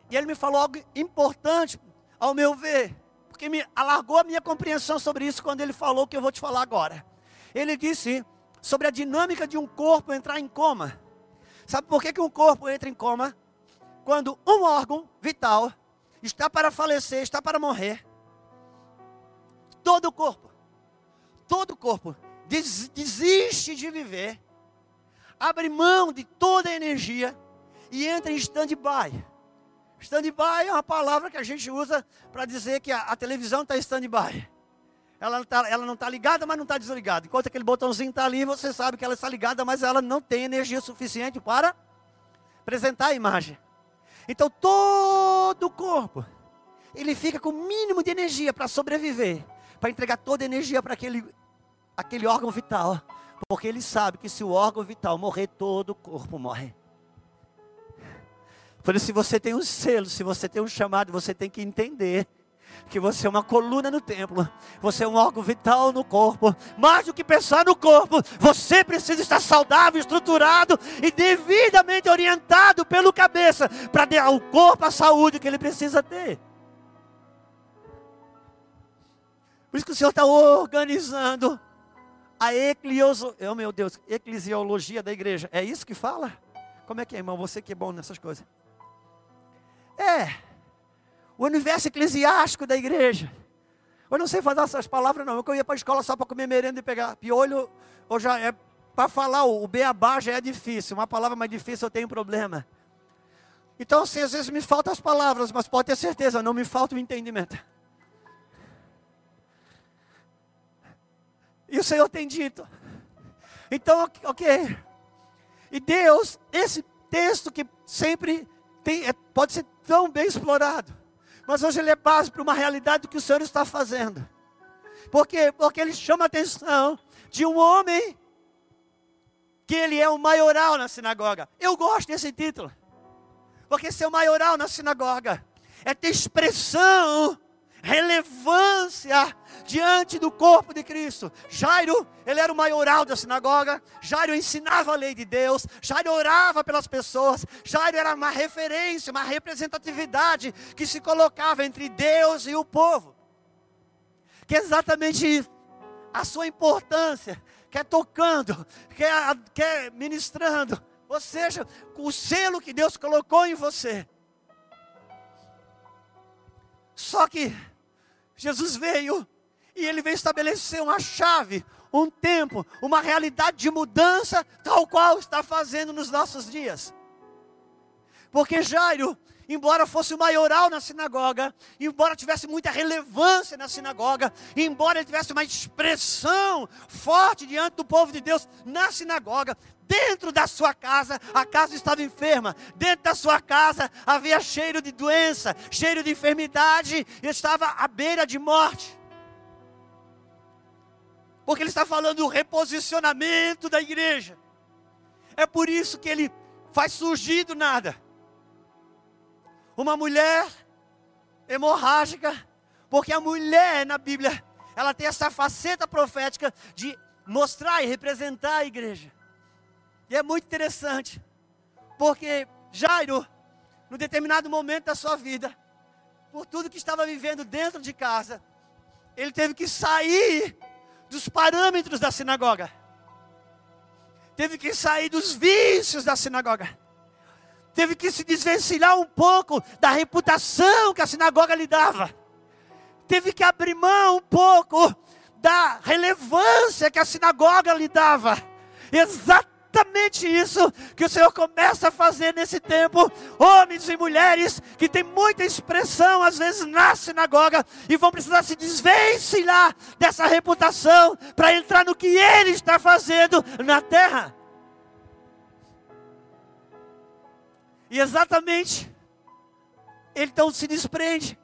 E ele me falou algo importante, ao meu ver porque me alargou a minha compreensão sobre isso quando ele falou o que eu vou te falar agora. Ele disse sobre a dinâmica de um corpo entrar em coma. Sabe por que, que um corpo entra em coma? Quando um órgão vital está para falecer, está para morrer. Todo o corpo, todo o corpo des desiste de viver, abre mão de toda a energia e entra em stand-by. Stand-by é uma palavra que a gente usa para dizer que a, a televisão está em stand-by. Ela, tá, ela não está ligada, mas não está desligada. Enquanto aquele botãozinho está ali, você sabe que ela está ligada, mas ela não tem energia suficiente para apresentar a imagem. Então todo o corpo, ele fica com o mínimo de energia para sobreviver, para entregar toda a energia para aquele, aquele órgão vital. Porque ele sabe que se o órgão vital morrer, todo o corpo morre. Isso, se você tem um selo, se você tem um chamado, você tem que entender que você é uma coluna no templo, você é um órgão vital no corpo. Mais do que pensar no corpo, você precisa estar saudável, estruturado e devidamente orientado pelo cabeça para dar ao corpo a saúde que ele precisa ter. Por isso que o Senhor está organizando a eclioso, oh meu Deus, eclesiologia da igreja. É isso que fala? Como é que é, irmão? Você que é bom nessas coisas. É. O universo eclesiástico da igreja. Eu não sei fazer essas palavras, não. Eu ia para a escola só para comer merenda e pegar piolho. Ou já é para falar o beabá já é difícil. Uma palavra mais difícil eu tenho problema. Então, assim, às vezes me faltam as palavras, mas pode ter certeza, não me falta o entendimento. E o Senhor tem dito. Então, ok. E Deus, esse texto que sempre tem, é, pode ser tão bem explorado. Mas hoje ele é base para uma realidade do que o Senhor está fazendo. Por quê? Porque ele chama a atenção de um homem que ele é o maioral na sinagoga. Eu gosto desse título. Porque ser o maioral na sinagoga é ter expressão, relevância diante do corpo de Cristo. Jairo, ele era o maioral da sinagoga. Jairo ensinava a lei de Deus. Jairo orava pelas pessoas. Jairo era uma referência, uma representatividade que se colocava entre Deus e o povo. Que é exatamente. A sua importância, quer é tocando, quer, é, quer ministrando, ou seja, o selo que Deus colocou em você. Só que Jesus veio e ele veio estabelecer uma chave, um tempo, uma realidade de mudança, tal qual está fazendo nos nossos dias. Porque Jairo, embora fosse o maioral na sinagoga, embora tivesse muita relevância na sinagoga, embora ele tivesse uma expressão forte diante do povo de Deus na sinagoga, dentro da sua casa, a casa estava enferma, dentro da sua casa havia cheiro de doença, cheiro de enfermidade, estava à beira de morte. Porque ele está falando do reposicionamento da igreja. É por isso que ele faz surgir do nada uma mulher hemorrágica, porque a mulher na Bíblia, ela tem essa faceta profética de mostrar e representar a igreja. E é muito interessante, porque Jairo, no determinado momento da sua vida, por tudo que estava vivendo dentro de casa, ele teve que sair dos parâmetros da sinagoga. Teve que sair dos vícios da sinagoga. Teve que se desvencilhar um pouco da reputação que a sinagoga lhe dava. Teve que abrir mão um pouco da relevância que a sinagoga lhe dava. Exatamente exatamente isso que o Senhor começa a fazer nesse tempo. Homens e mulheres que têm muita expressão, às vezes, na sinagoga, e vão precisar se desvencilhar dessa reputação para entrar no que Ele está fazendo na terra. E exatamente, ele então se desprende,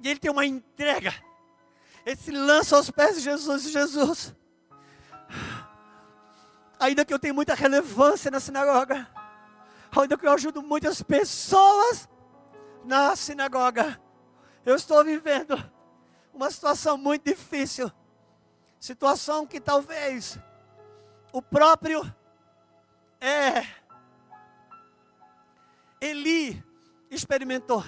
e ele tem uma entrega. Ele se lança aos pés de Jesus, Jesus ainda que eu tenha muita relevância na sinagoga, ainda que eu ajudo muitas pessoas na sinagoga, eu estou vivendo uma situação muito difícil, situação que talvez o próprio é, Eli experimentou.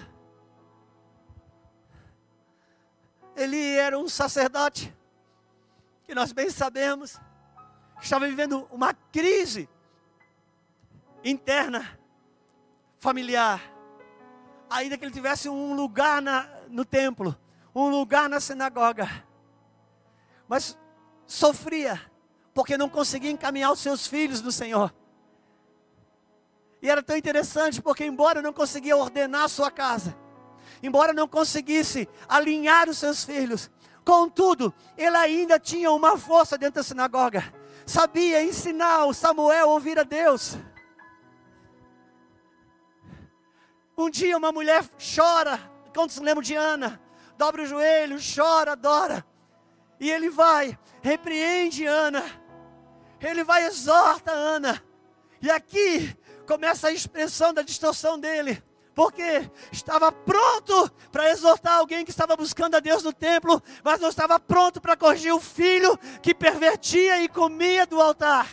Eli era um sacerdote, que nós bem sabemos, estava vivendo uma crise interna, familiar. Ainda que ele tivesse um lugar na, no templo, um lugar na sinagoga, mas sofria, porque não conseguia encaminhar os seus filhos do Senhor. E era tão interessante, porque embora não conseguia ordenar a sua casa, embora não conseguisse alinhar os seus filhos, contudo, ele ainda tinha uma força dentro da sinagoga sabia ensinar o Samuel a ouvir a Deus. Um dia uma mulher chora, quando se lembra de Ana, dobra o joelho, chora, adora. E ele vai, repreende Ana, ele vai, exorta Ana. E aqui começa a expressão da distorção dele porque estava pronto para exortar alguém que estava buscando a Deus no templo, mas não estava pronto para corrigir o filho que pervertia e comia do altar.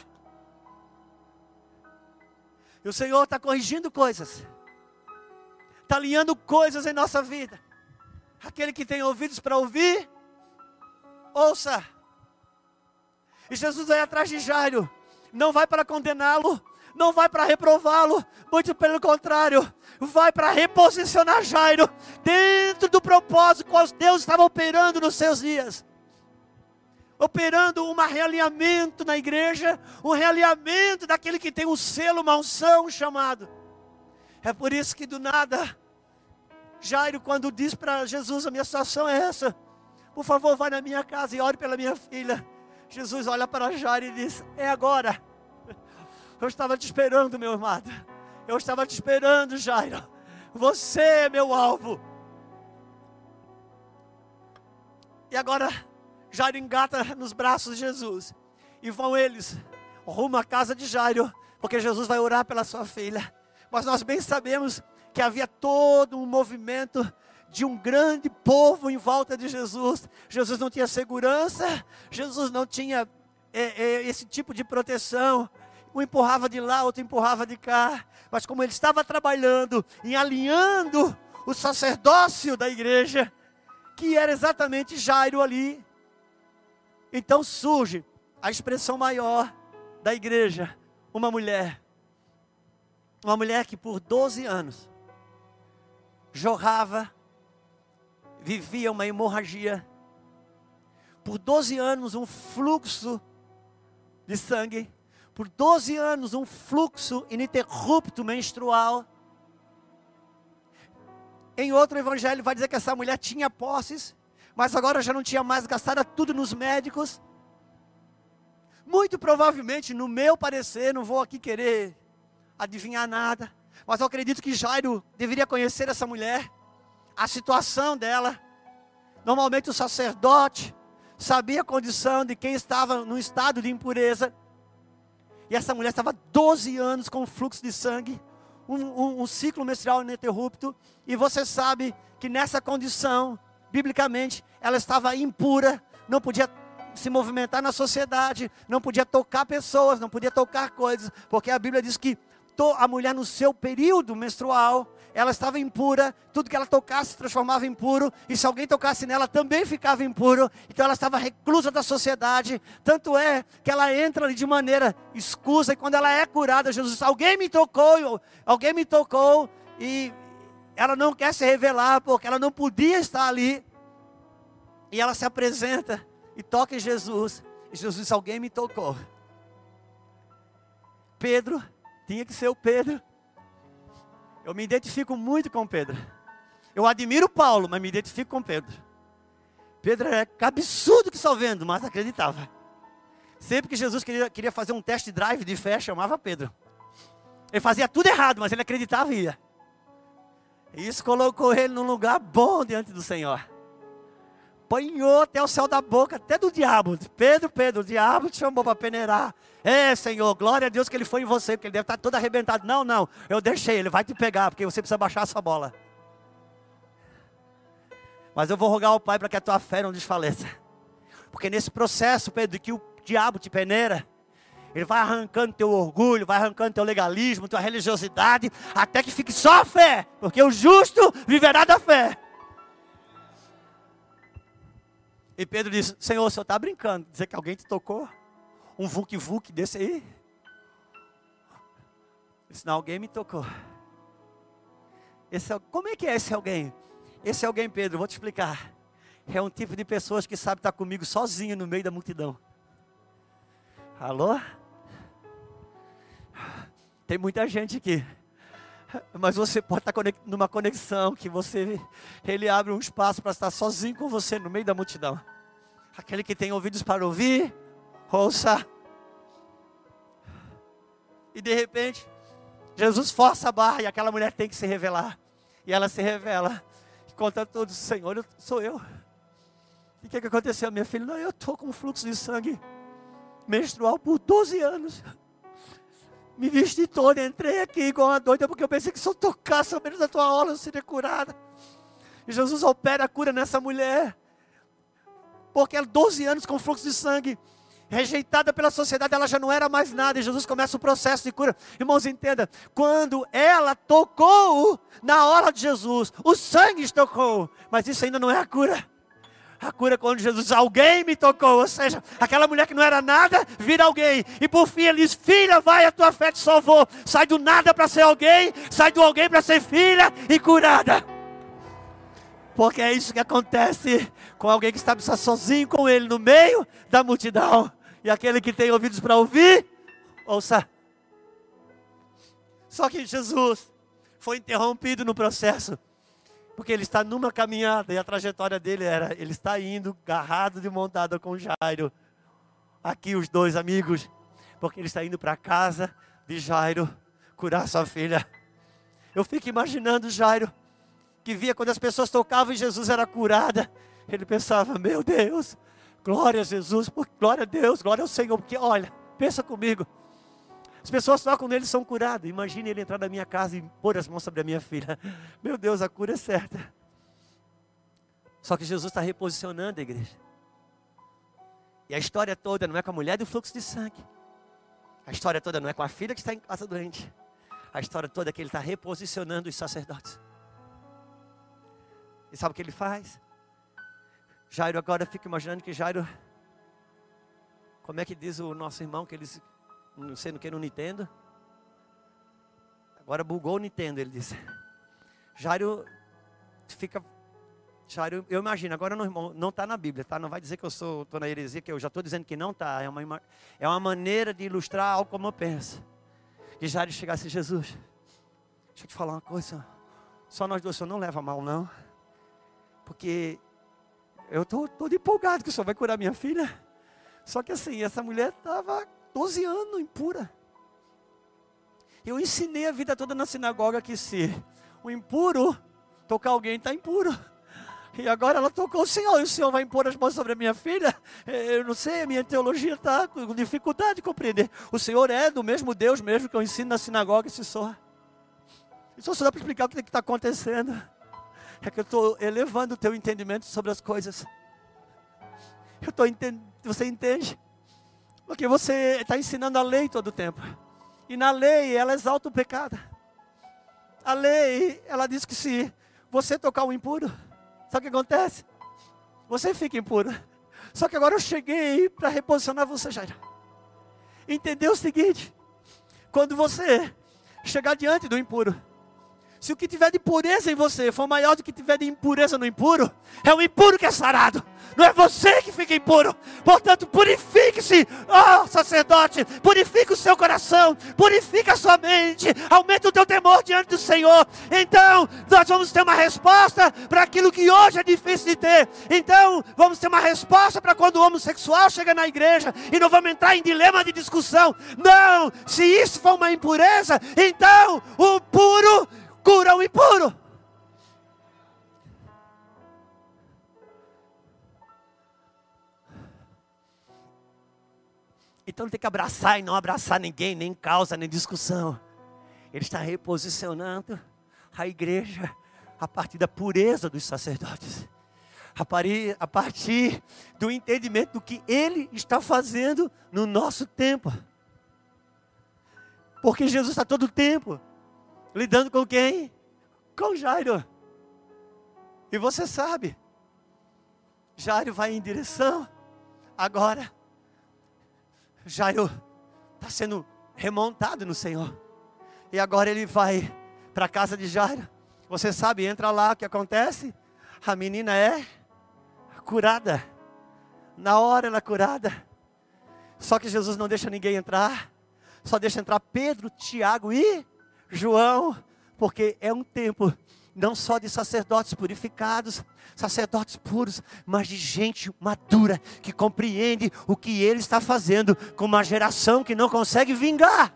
E o Senhor está corrigindo coisas, está alinhando coisas em nossa vida. Aquele que tem ouvidos para ouvir, ouça. E Jesus vai atrás de Jairo. Não vai para condená-lo, não vai para reprová-lo, muito pelo contrário, vai para reposicionar Jairo dentro do propósito qual Deus estava operando nos seus dias. Operando um realinhamento na igreja, um realinhamento daquele que tem um selo, uma unção chamado. É por isso que do nada, Jairo, quando diz para Jesus: A minha situação é essa, por favor, vá na minha casa e ore pela minha filha. Jesus olha para Jairo e diz: É agora. Eu estava te esperando, meu amado. Eu estava te esperando, Jairo. Você é meu alvo. E agora, Jairo engata nos braços de Jesus. E vão eles rumo à casa de Jairo, porque Jesus vai orar pela sua filha. Mas nós bem sabemos que havia todo um movimento de um grande povo em volta de Jesus. Jesus não tinha segurança, Jesus não tinha é, é, esse tipo de proteção. Um empurrava de lá, outro empurrava de cá. Mas como ele estava trabalhando em alinhando o sacerdócio da igreja, que era exatamente Jairo ali. Então surge a expressão maior da igreja, uma mulher. Uma mulher que por 12 anos jorrava, vivia uma hemorragia. Por 12 anos, um fluxo de sangue. Por 12 anos, um fluxo ininterrupto menstrual. Em outro evangelho, vai dizer que essa mulher tinha posses, mas agora já não tinha mais, gastado tudo nos médicos. Muito provavelmente, no meu parecer, não vou aqui querer adivinhar nada, mas eu acredito que Jairo deveria conhecer essa mulher, a situação dela. Normalmente o sacerdote sabia a condição de quem estava no estado de impureza. E essa mulher estava 12 anos com fluxo de sangue, um, um, um ciclo menstrual ininterrupto. E você sabe que nessa condição, biblicamente, ela estava impura, não podia se movimentar na sociedade, não podia tocar pessoas, não podia tocar coisas, porque a Bíblia diz que a mulher no seu período menstrual, ela estava impura, tudo que ela tocasse se transformava em puro, e se alguém tocasse nela também ficava impuro, então ela estava reclusa da sociedade, tanto é que ela entra ali de maneira escusa, e quando ela é curada, Jesus diz, alguém me tocou, alguém me tocou, e ela não quer se revelar, porque ela não podia estar ali, e ela se apresenta, e toca em Jesus, e Jesus diz, alguém me tocou, Pedro tinha que ser o Pedro. Eu me identifico muito com Pedro. Eu admiro Paulo, mas me identifico com Pedro. Pedro é absurdo que só vendo, mas acreditava. Sempre que Jesus queria, queria fazer um test drive de fé, chamava Pedro. Ele fazia tudo errado, mas ele acreditava e ia. Isso colocou ele num lugar bom diante do Senhor apanhou até o céu da boca, até do diabo. Pedro, Pedro, o diabo te chamou para peneirar. É, Senhor, glória a Deus que ele foi em você, porque ele deve estar todo arrebentado. Não, não, eu deixei, ele vai te pegar, porque você precisa baixar a sua bola. Mas eu vou rogar ao Pai para que a tua fé não desfaleça. Porque nesse processo, Pedro, que o diabo te peneira, ele vai arrancando teu orgulho, vai arrancando teu legalismo, tua religiosidade, até que fique só a fé, porque o justo viverá da fé. E Pedro disse: Senhor, o senhor está brincando? Dizer que alguém te tocou? Um vuc-vuc desse aí? Disse: Não, alguém me tocou. Esse, como é que é esse alguém? Esse alguém, Pedro, vou te explicar. É um tipo de pessoas que sabe estar comigo sozinho no meio da multidão. Alô? Tem muita gente aqui. Mas você pode estar numa conexão que você ele abre um espaço para estar sozinho com você no meio da multidão. Aquele que tem ouvidos para ouvir, ouça. E de repente, Jesus força a barra e aquela mulher tem que se revelar. E ela se revela. E conta tudo, Senhor, eu, sou eu. E o que, que aconteceu, minha filha? Não, eu estou com fluxo de sangue menstrual por 12 anos me vesti toda, entrei aqui igual uma doida, porque eu pensei que se eu tocasse ao menos a tua aula eu seria curada. E Jesus opera a cura nessa mulher. Porque ela, 12 anos com fluxo de sangue, rejeitada pela sociedade, ela já não era mais nada. E Jesus começa o processo de cura. Irmãos, entenda: quando ela tocou na hora de Jesus, o sangue tocou, mas isso ainda não é a cura. A cura é quando Jesus alguém me tocou. Ou seja, aquela mulher que não era nada, vira alguém. E por fim ele diz, filha, vai, a tua fé te salvou. Sai do nada para ser alguém, sai do alguém para ser filha e curada. Porque é isso que acontece com alguém que está sozinho com ele no meio da multidão. E aquele que tem ouvidos para ouvir, ouça. Só que Jesus foi interrompido no processo. Porque ele está numa caminhada e a trajetória dele era: ele está indo garrado de montada com Jairo. Aqui os dois amigos, porque ele está indo para casa de Jairo curar sua filha. Eu fico imaginando Jairo, que via quando as pessoas tocavam e Jesus era curada. Ele pensava: Meu Deus, glória a Jesus, glória a Deus, glória ao Senhor. Porque olha, pensa comigo. As pessoas tocam nele e são curadas. Imagine ele entrar na minha casa e pôr as mãos sobre a minha filha. Meu Deus, a cura é certa. Só que Jesus está reposicionando a igreja. E a história toda não é com a mulher do fluxo de sangue. A história toda não é com a filha que está em casa doente. A história toda é que ele está reposicionando os sacerdotes. E sabe o que ele faz? Jairo agora fica imaginando que Jairo. Como é que diz o nosso irmão que eles não sei no que no Nintendo. Agora bugou o Nintendo, ele disse. Jairo fica. Jairo, eu imagino, agora não está na Bíblia, tá? Não vai dizer que eu sou, estou na heresia, que eu já estou dizendo que não está. É uma, é uma maneira de ilustrar algo como eu penso. Que Jairo chegasse Jesus. Deixa eu te falar uma coisa. Só nós dois, o senhor não leva mal, não. Porque eu estou todo empolgado que o senhor vai curar minha filha. Só que assim, essa mulher estava 12 anos impura. Eu ensinei a vida toda na sinagoga que se o impuro tocar alguém, está impuro. E agora ela tocou o Senhor, e o Senhor vai impor as mãos sobre a minha filha. É, eu não sei, a minha teologia está com dificuldade de compreender. O Senhor é do mesmo Deus mesmo que eu ensino na sinagoga, se só. Isso só dá para explicar o que está acontecendo. É que eu estou elevando o teu entendimento sobre as coisas. Eu estou entendendo, você entende? Porque você está ensinando a lei todo o tempo. E na lei ela exalta o pecado. A lei, ela diz que se você tocar o impuro, sabe o que acontece? Você fica impuro. Só que agora eu cheguei para reposicionar você, Jair. Entendeu o seguinte? Quando você chegar diante do impuro, se o que tiver de pureza em você for maior do que tiver de impureza no impuro, é o impuro que é sarado. Não é você que fica impuro. Portanto, purifique-se, ó oh, sacerdote. Purifique o seu coração. Purifique a sua mente. Aumente o teu temor diante do Senhor. Então, nós vamos ter uma resposta para aquilo que hoje é difícil de ter. Então, vamos ter uma resposta para quando o homossexual chega na igreja e não vamos entrar em dilema de discussão. Não, se isso for uma impureza, então o puro cura o impuro. Então tem que abraçar e não abraçar ninguém, nem causa, nem discussão. Ele está reposicionando a igreja a partir da pureza dos sacerdotes, a partir do entendimento do que ele está fazendo no nosso tempo. Porque Jesus está todo o tempo Lidando com quem? Com Jairo. E você sabe, Jairo vai em direção. Agora, Jairo está sendo remontado no Senhor. E agora ele vai para a casa de Jairo. Você sabe, entra lá, o que acontece? A menina é curada. Na hora ela é curada. Só que Jesus não deixa ninguém entrar. Só deixa entrar Pedro, Tiago e João, porque é um tempo não só de sacerdotes purificados, sacerdotes puros, mas de gente madura que compreende o que ele está fazendo com uma geração que não consegue vingar.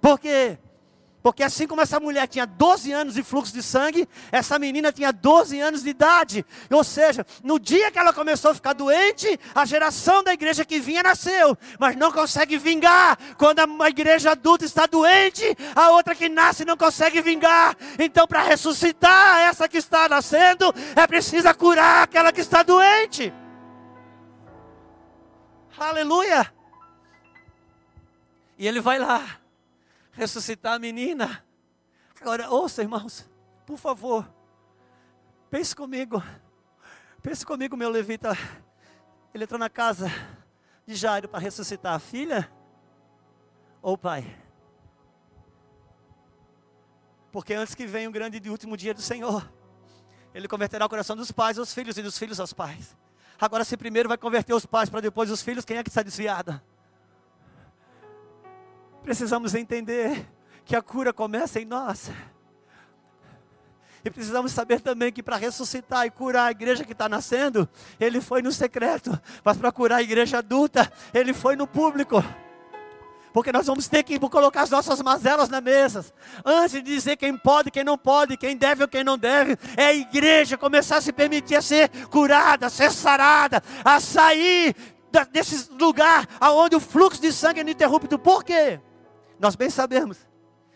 Por quê? Porque assim como essa mulher tinha 12 anos de fluxo de sangue, essa menina tinha 12 anos de idade. Ou seja, no dia que ela começou a ficar doente, a geração da igreja que vinha nasceu, mas não consegue vingar. Quando a igreja adulta está doente, a outra que nasce não consegue vingar. Então, para ressuscitar essa que está nascendo, é preciso curar aquela que está doente. Aleluia! E ele vai lá ressuscitar a menina. Agora, ouça, irmãos, por favor, pense comigo. Pense comigo, meu levita. Ele entrou na casa de Jairo para ressuscitar a filha ou o pai? Porque antes que venha o grande e último dia do Senhor, ele converterá o coração dos pais aos filhos e dos filhos aos pais. Agora, se primeiro vai converter os pais para depois os filhos, quem é que está desviado? Precisamos entender que a cura começa em nós. E precisamos saber também que para ressuscitar e curar a igreja que está nascendo, ele foi no secreto, mas para curar a igreja adulta, ele foi no público. Porque nós vamos ter que colocar as nossas mazelas na mesa. Antes de dizer quem pode, quem não pode, quem deve ou quem não deve. É a igreja começar a se permitir a ser curada, a ser sarada, a sair desse lugar aonde o fluxo de sangue é ininterrupto. Por quê? Nós bem sabemos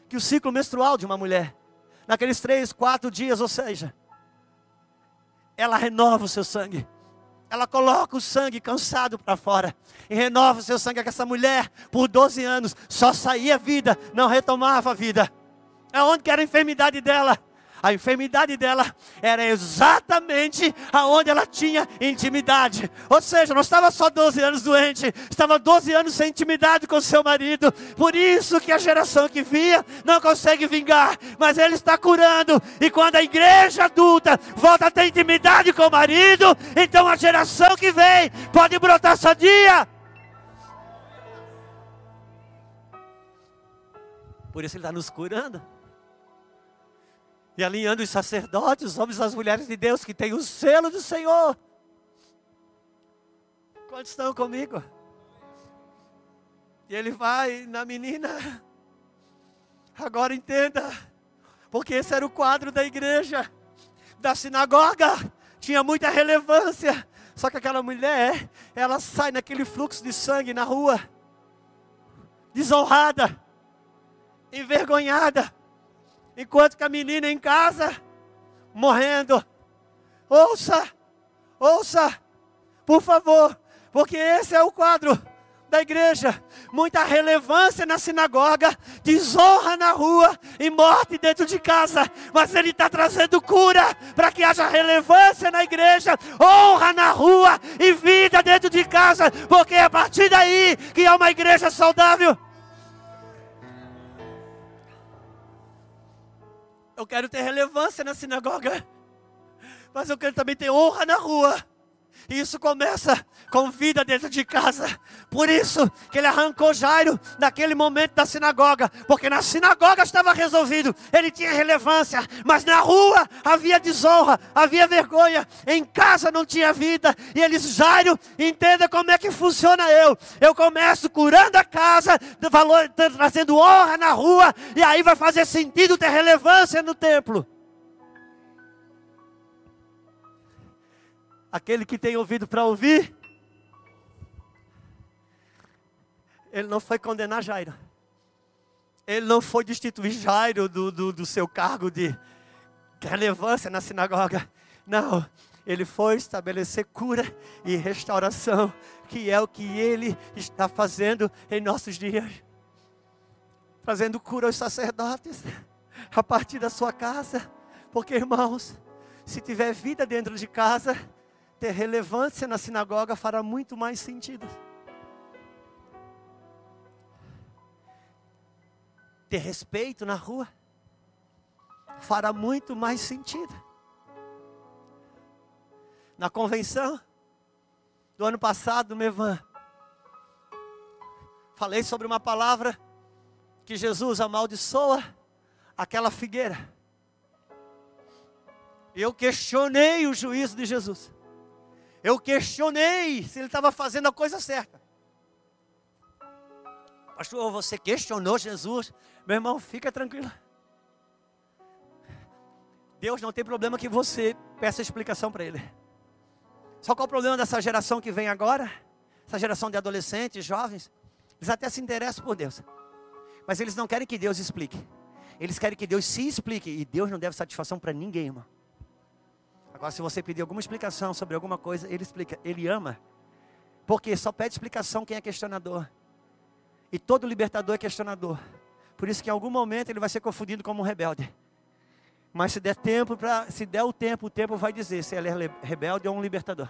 que o ciclo menstrual de uma mulher naqueles três, quatro dias, ou seja, ela renova o seu sangue. Ela coloca o sangue cansado para fora e renova o seu sangue. Essa mulher, por 12 anos, só saía vida, não retomava a vida. É onde que era a enfermidade dela? A enfermidade dela era exatamente aonde ela tinha intimidade. Ou seja, não estava só 12 anos doente, estava 12 anos sem intimidade com seu marido. Por isso que a geração que via não consegue vingar, mas ele está curando. E quando a igreja adulta volta a ter intimidade com o marido, então a geração que vem pode brotar sadia. Por isso ele está nos curando e alinhando os sacerdotes, os homens e as mulheres de Deus que têm o selo do Senhor. Quantos estão comigo? E ele vai na menina. Agora entenda, porque esse era o quadro da igreja, da sinagoga, tinha muita relevância. Só que aquela mulher, ela sai naquele fluxo de sangue na rua, desonrada, envergonhada enquanto que a menina em casa, morrendo. Ouça, ouça, por favor, porque esse é o quadro da igreja. Muita relevância na sinagoga, desonra na rua e morte dentro de casa. Mas ele está trazendo cura para que haja relevância na igreja, honra na rua e vida dentro de casa, porque é a partir daí que é uma igreja saudável. Eu quero ter relevância na sinagoga, mas eu quero também ter honra na rua. E isso começa com vida dentro de casa. Por isso que ele arrancou Jairo naquele momento da sinagoga, porque na sinagoga estava resolvido, ele tinha relevância, mas na rua havia desonra, havia vergonha, em casa não tinha vida. E ele disse: Jairo, entenda como é que funciona eu. Eu começo curando a casa, valor, trazendo honra na rua, e aí vai fazer sentido ter relevância no templo. Aquele que tem ouvido para ouvir, ele não foi condenar Jairo. Ele não foi destituir Jairo do, do, do seu cargo de relevância na sinagoga. Não, ele foi estabelecer cura e restauração, que é o que ele está fazendo em nossos dias. Fazendo cura aos sacerdotes, a partir da sua casa. Porque, irmãos, se tiver vida dentro de casa, ter relevância na sinagoga fará muito mais sentido. Ter respeito na rua fará muito mais sentido. Na convenção do ano passado, Mevan, falei sobre uma palavra que Jesus amaldiçoa aquela figueira. Eu questionei o juízo de Jesus. Eu questionei se ele estava fazendo a coisa certa. Pastor, você questionou Jesus? Meu irmão, fica tranquilo. Deus não tem problema que você peça explicação para Ele. Só qual é o problema dessa geração que vem agora? Essa geração de adolescentes, jovens? Eles até se interessam por Deus. Mas eles não querem que Deus explique. Eles querem que Deus se explique. E Deus não deve satisfação para ninguém, irmão. Agora, se você pedir alguma explicação sobre alguma coisa, ele explica. Ele ama. Porque só pede explicação quem é questionador. E todo libertador é questionador. Por isso que em algum momento ele vai ser confundido como um rebelde. Mas se der tempo para, se der o tempo, o tempo vai dizer se ela é rebelde ou um libertador.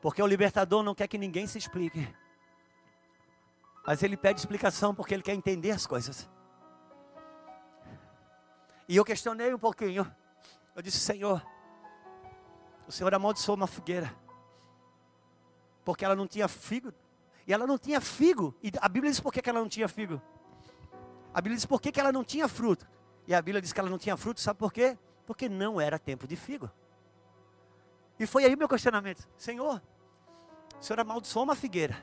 Porque o libertador não quer que ninguém se explique. Mas ele pede explicação porque ele quer entender as coisas. E eu questionei um pouquinho. Eu disse, Senhor, o Senhor amaldiçoou uma figueira. Porque ela não tinha figo. E ela não tinha figo. E a Bíblia diz por que ela não tinha figo. A Bíblia diz por que ela não tinha fruto. E a Bíblia diz que ela não tinha fruto, sabe por quê? Porque não era tempo de figo. E foi aí meu questionamento: Senhor, o Senhor amaldiçoou uma figueira,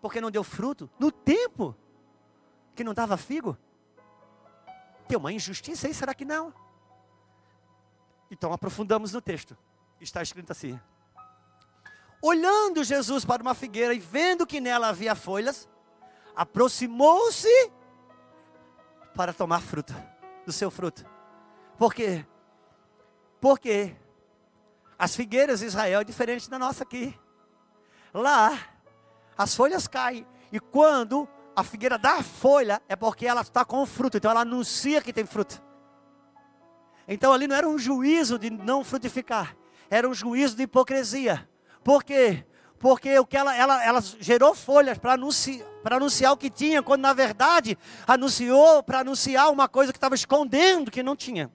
porque não deu fruto no tempo que não dava figo? Tem uma injustiça aí, será que não? Então aprofundamos no texto. Está escrito assim: Olhando Jesus para uma figueira e vendo que nela havia folhas, aproximou-se para tomar fruto, do seu fruto. Por quê? Porque as figueiras de Israel é diferente da nossa aqui. Lá, as folhas caem. E quando a figueira dá folha, é porque ela está com fruto. Então ela anuncia que tem fruto. Então ali não era um juízo de não frutificar. Era um juízo de hipocrisia. Por quê? porque o que ela, ela, ela gerou folhas para anunciar, anunciar o que tinha, quando na verdade anunciou para anunciar uma coisa que estava escondendo que não tinha.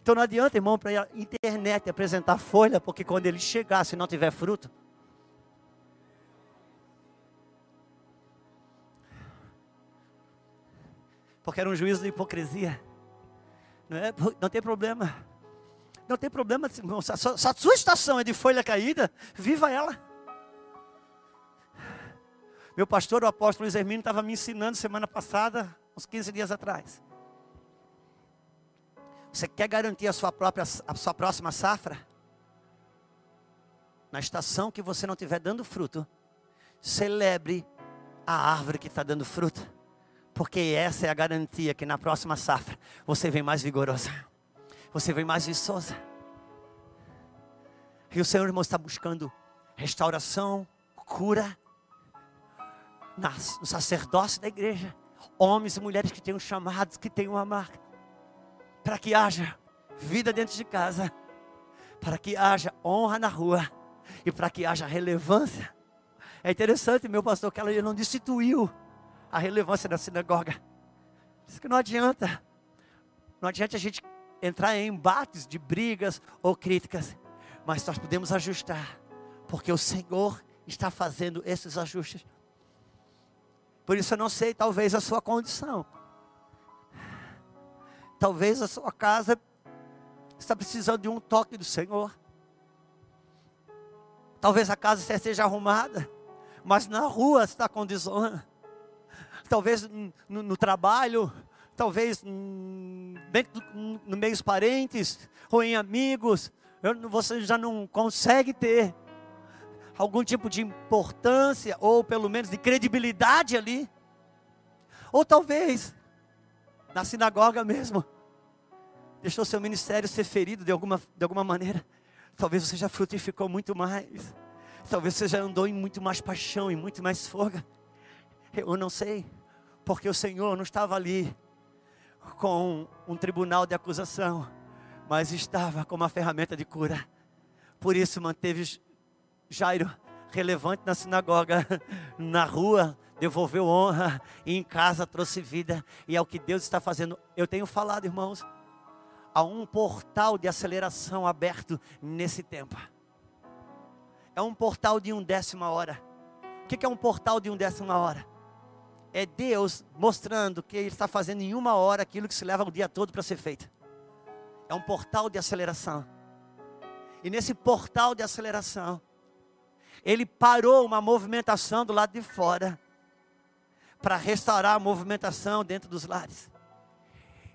Então não adianta, irmão, para a internet apresentar folha, porque quando ele chegar, se não tiver fruto, porque era um juízo de hipocrisia. Não, é, não tem problema. Não tem problema, irmão. Se a sua estação é de folha caída, viva ela. Meu pastor, o apóstolo Luiz Hermínio, estava me ensinando semana passada, uns 15 dias atrás. Você quer garantir a sua própria, a sua próxima safra? Na estação que você não estiver dando fruto, celebre a árvore que está dando fruto. Porque essa é a garantia que na próxima safra você vem mais vigorosa. Você vem mais viçosa. E o Senhor, irmão, está buscando restauração, cura no sacerdócio da igreja, homens e mulheres que tenham chamados, que tenham uma marca, para que haja vida dentro de casa, para que haja honra na rua e para que haja relevância. É interessante, meu pastor, que ela não destituiu a relevância da sinagoga. Diz que não adianta, não adianta a gente entrar em embates de brigas ou críticas, mas nós podemos ajustar, porque o Senhor está fazendo esses ajustes por isso eu não sei, talvez a sua condição. Talvez a sua casa está precisando de um toque do Senhor. Talvez a casa esteja arrumada, mas na rua está desonra. Talvez no, no trabalho, talvez dentro do, no meio dos parentes ou em amigos, você já não consegue ter algum tipo de importância, ou pelo menos de credibilidade ali. Ou talvez, na sinagoga mesmo, deixou seu ministério ser ferido de alguma, de alguma maneira. Talvez você já frutificou muito mais. Talvez você já andou em muito mais paixão, e muito mais folga. Eu não sei, porque o Senhor não estava ali com um tribunal de acusação, mas estava com uma ferramenta de cura. Por isso manteve Jairo, relevante na sinagoga, na rua, devolveu honra, e em casa trouxe vida, e é o que Deus está fazendo. Eu tenho falado, irmãos, há um portal de aceleração aberto nesse tempo. É um portal de um décima hora. O que é um portal de um décima hora? É Deus mostrando que Ele está fazendo em uma hora aquilo que se leva o dia todo para ser feito. É um portal de aceleração. E nesse portal de aceleração, ele parou uma movimentação do lado de fora para restaurar a movimentação dentro dos lares.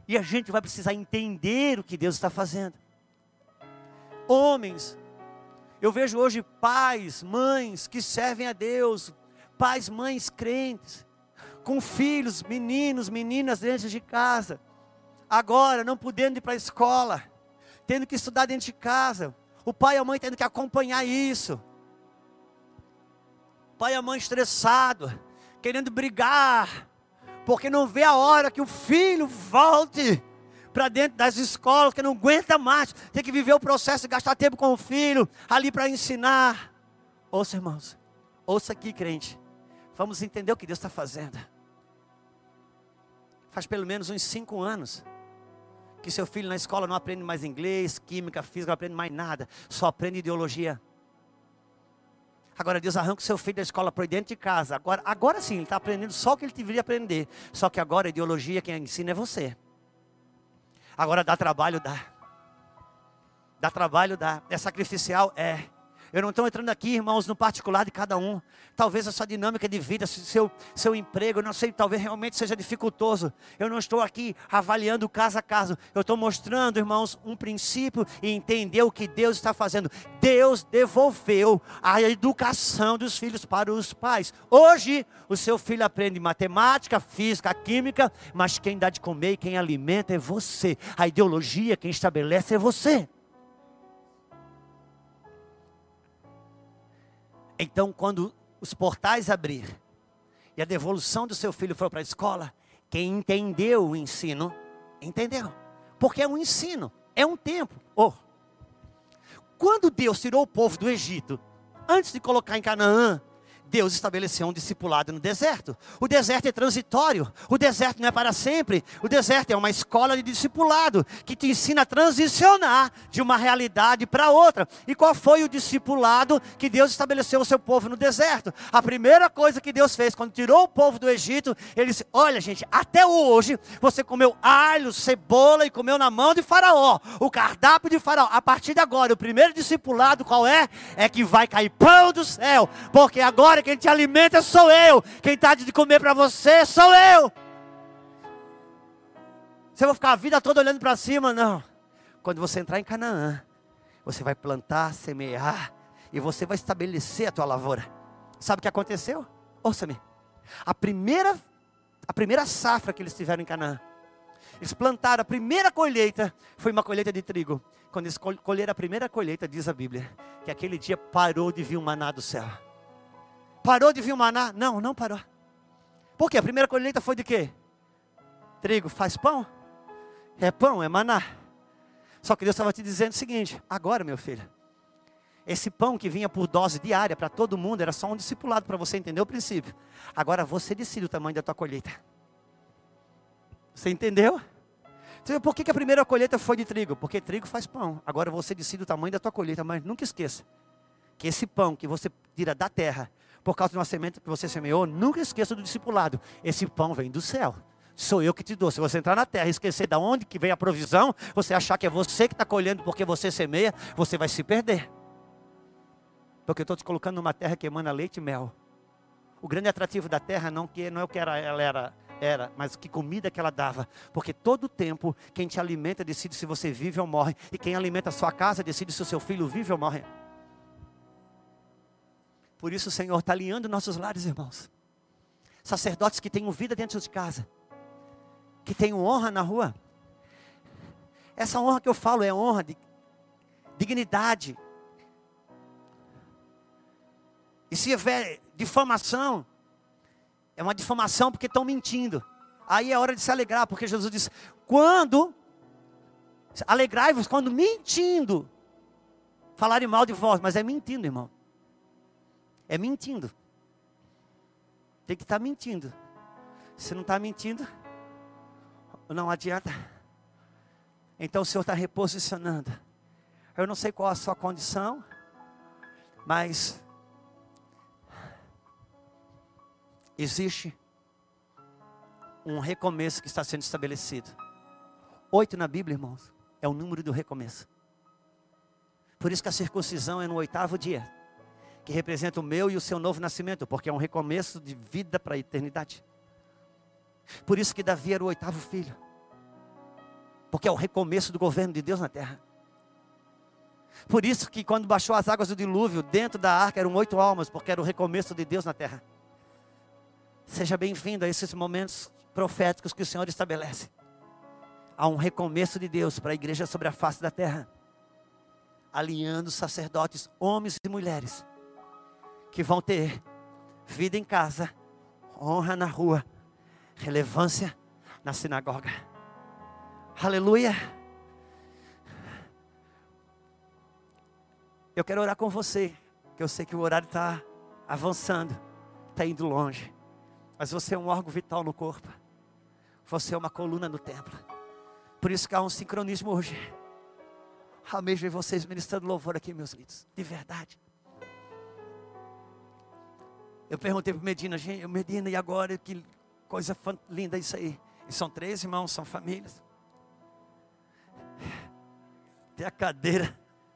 E a gente vai precisar entender o que Deus está fazendo. Homens, eu vejo hoje pais, mães que servem a Deus, pais, mães crentes, com filhos, meninos, meninas dentro de casa, agora não podendo ir para a escola, tendo que estudar dentro de casa, o pai e a mãe tendo que acompanhar isso. Pai e a mãe estressado, querendo brigar, porque não vê a hora que o filho volte para dentro das escolas, que não aguenta mais, tem que viver o processo gastar tempo com o filho, ali para ensinar. Ouça, irmãos, ouça aqui, crente, vamos entender o que Deus está fazendo. Faz pelo menos uns cinco anos que seu filho na escola não aprende mais inglês, química, física, não aprende mais nada, só aprende ideologia. Agora Deus arranca o seu filho da escola para dentro de casa. Agora, agora sim, ele está aprendendo só o que ele deveria aprender. Só que agora a ideologia quem ensina é você. Agora dá trabalho, dá. Dá trabalho, dá. É sacrificial? É. Eu não estou entrando aqui, irmãos, no particular de cada um. Talvez a sua dinâmica de vida, seu, seu emprego, não sei, talvez realmente seja dificultoso. Eu não estou aqui avaliando caso a caso. Eu estou mostrando, irmãos, um princípio e entender o que Deus está fazendo. Deus devolveu a educação dos filhos para os pais. Hoje, o seu filho aprende matemática, física, química, mas quem dá de comer e quem alimenta é você. A ideologia, quem estabelece é você. Então, quando os portais abrir e a devolução do seu filho for para a escola, quem entendeu o ensino, entendeu. Porque é um ensino, é um tempo. Oh. Quando Deus tirou o povo do Egito, antes de colocar em Canaã, Deus estabeleceu um discipulado no deserto. O deserto é transitório, o deserto não é para sempre. O deserto é uma escola de discipulado que te ensina a transicionar de uma realidade para outra. E qual foi o discipulado que Deus estabeleceu o seu povo no deserto? A primeira coisa que Deus fez quando tirou o povo do Egito, ele disse: Olha, gente, até hoje você comeu alho, cebola e comeu na mão de Faraó, o cardápio de Faraó. A partir de agora, o primeiro discipulado qual é? É que vai cair pão do céu, porque agora quem te alimenta sou eu. Quem está de comer para você sou eu. Você vai ficar a vida toda olhando para cima? Não. Quando você entrar em Canaã, você vai plantar, semear e você vai estabelecer a tua lavoura. Sabe o que aconteceu? Ouça-me. A primeira, a primeira safra que eles tiveram em Canaã, eles plantaram a primeira colheita, foi uma colheita de trigo. Quando eles colheram a primeira colheita, diz a Bíblia, que aquele dia parou de vir o maná do céu. Parou de vir o maná? Não, não parou. Por quê? A primeira colheita foi de quê? Trigo faz pão? É pão, é maná. Só que Deus estava te dizendo o seguinte: agora, meu filho, esse pão que vinha por dose diária para todo mundo era só um discipulado para você entender o princípio. Agora você decide o tamanho da tua colheita. Você entendeu? Você por que, que a primeira colheita foi de trigo? Porque trigo faz pão. Agora você decide o tamanho da tua colheita, mas nunca esqueça que esse pão que você tira da terra por causa de uma semente que você semeou, nunca esqueça do discipulado. Esse pão vem do céu. Sou eu que te dou. Se você entrar na terra e esquecer de onde que vem a provisão, você achar que é você que está colhendo porque você semeia, você vai se perder. Porque eu estou te colocando numa terra que emana leite e mel. O grande atrativo da terra não, que, não é o que era, ela era, era, mas que comida que ela dava. Porque todo tempo, quem te alimenta decide se você vive ou morre. E quem alimenta a sua casa decide se o seu filho vive ou morre. Por isso o Senhor está alinhando nossos lares, irmãos. Sacerdotes que tenham vida dentro de casa, que tenham honra na rua. Essa honra que eu falo é honra de dignidade. E se houver difamação, é uma difamação porque estão mentindo. Aí é hora de se alegrar, porque Jesus disse: quando alegrai-vos quando mentindo falarem mal de vós, mas é mentindo, irmão é mentindo. Tem que estar tá mentindo. Se não está mentindo, não adianta. Então o Senhor está reposicionando. Eu não sei qual a sua condição, mas existe um recomeço que está sendo estabelecido. Oito na Bíblia, irmãos, é o número do recomeço. Por isso que a circuncisão é no oitavo dia que representa o meu e o seu novo nascimento, porque é um recomeço de vida para a eternidade. Por isso que Davi era o oitavo filho, porque é o recomeço do governo de Deus na terra. Por isso que quando baixou as águas do dilúvio, dentro da arca eram oito almas, porque era o recomeço de Deus na terra. Seja bem-vindo a esses momentos proféticos que o Senhor estabelece. Há um recomeço de Deus para a igreja sobre a face da terra, alinhando sacerdotes, homens e mulheres, que vão ter vida em casa, honra na rua, relevância na sinagoga. Aleluia. Eu quero orar com você, que eu sei que o horário está avançando, está indo longe. Mas você é um órgão vital no corpo. Você é uma coluna no templo. Por isso que há um sincronismo hoje. Amém ver vocês ministrando louvor aqui, meus lindos. De verdade. Eu perguntei para Medina, gente, Medina, e agora? Que coisa linda isso aí. E são três irmãos, são famílias. Tem a cadeira.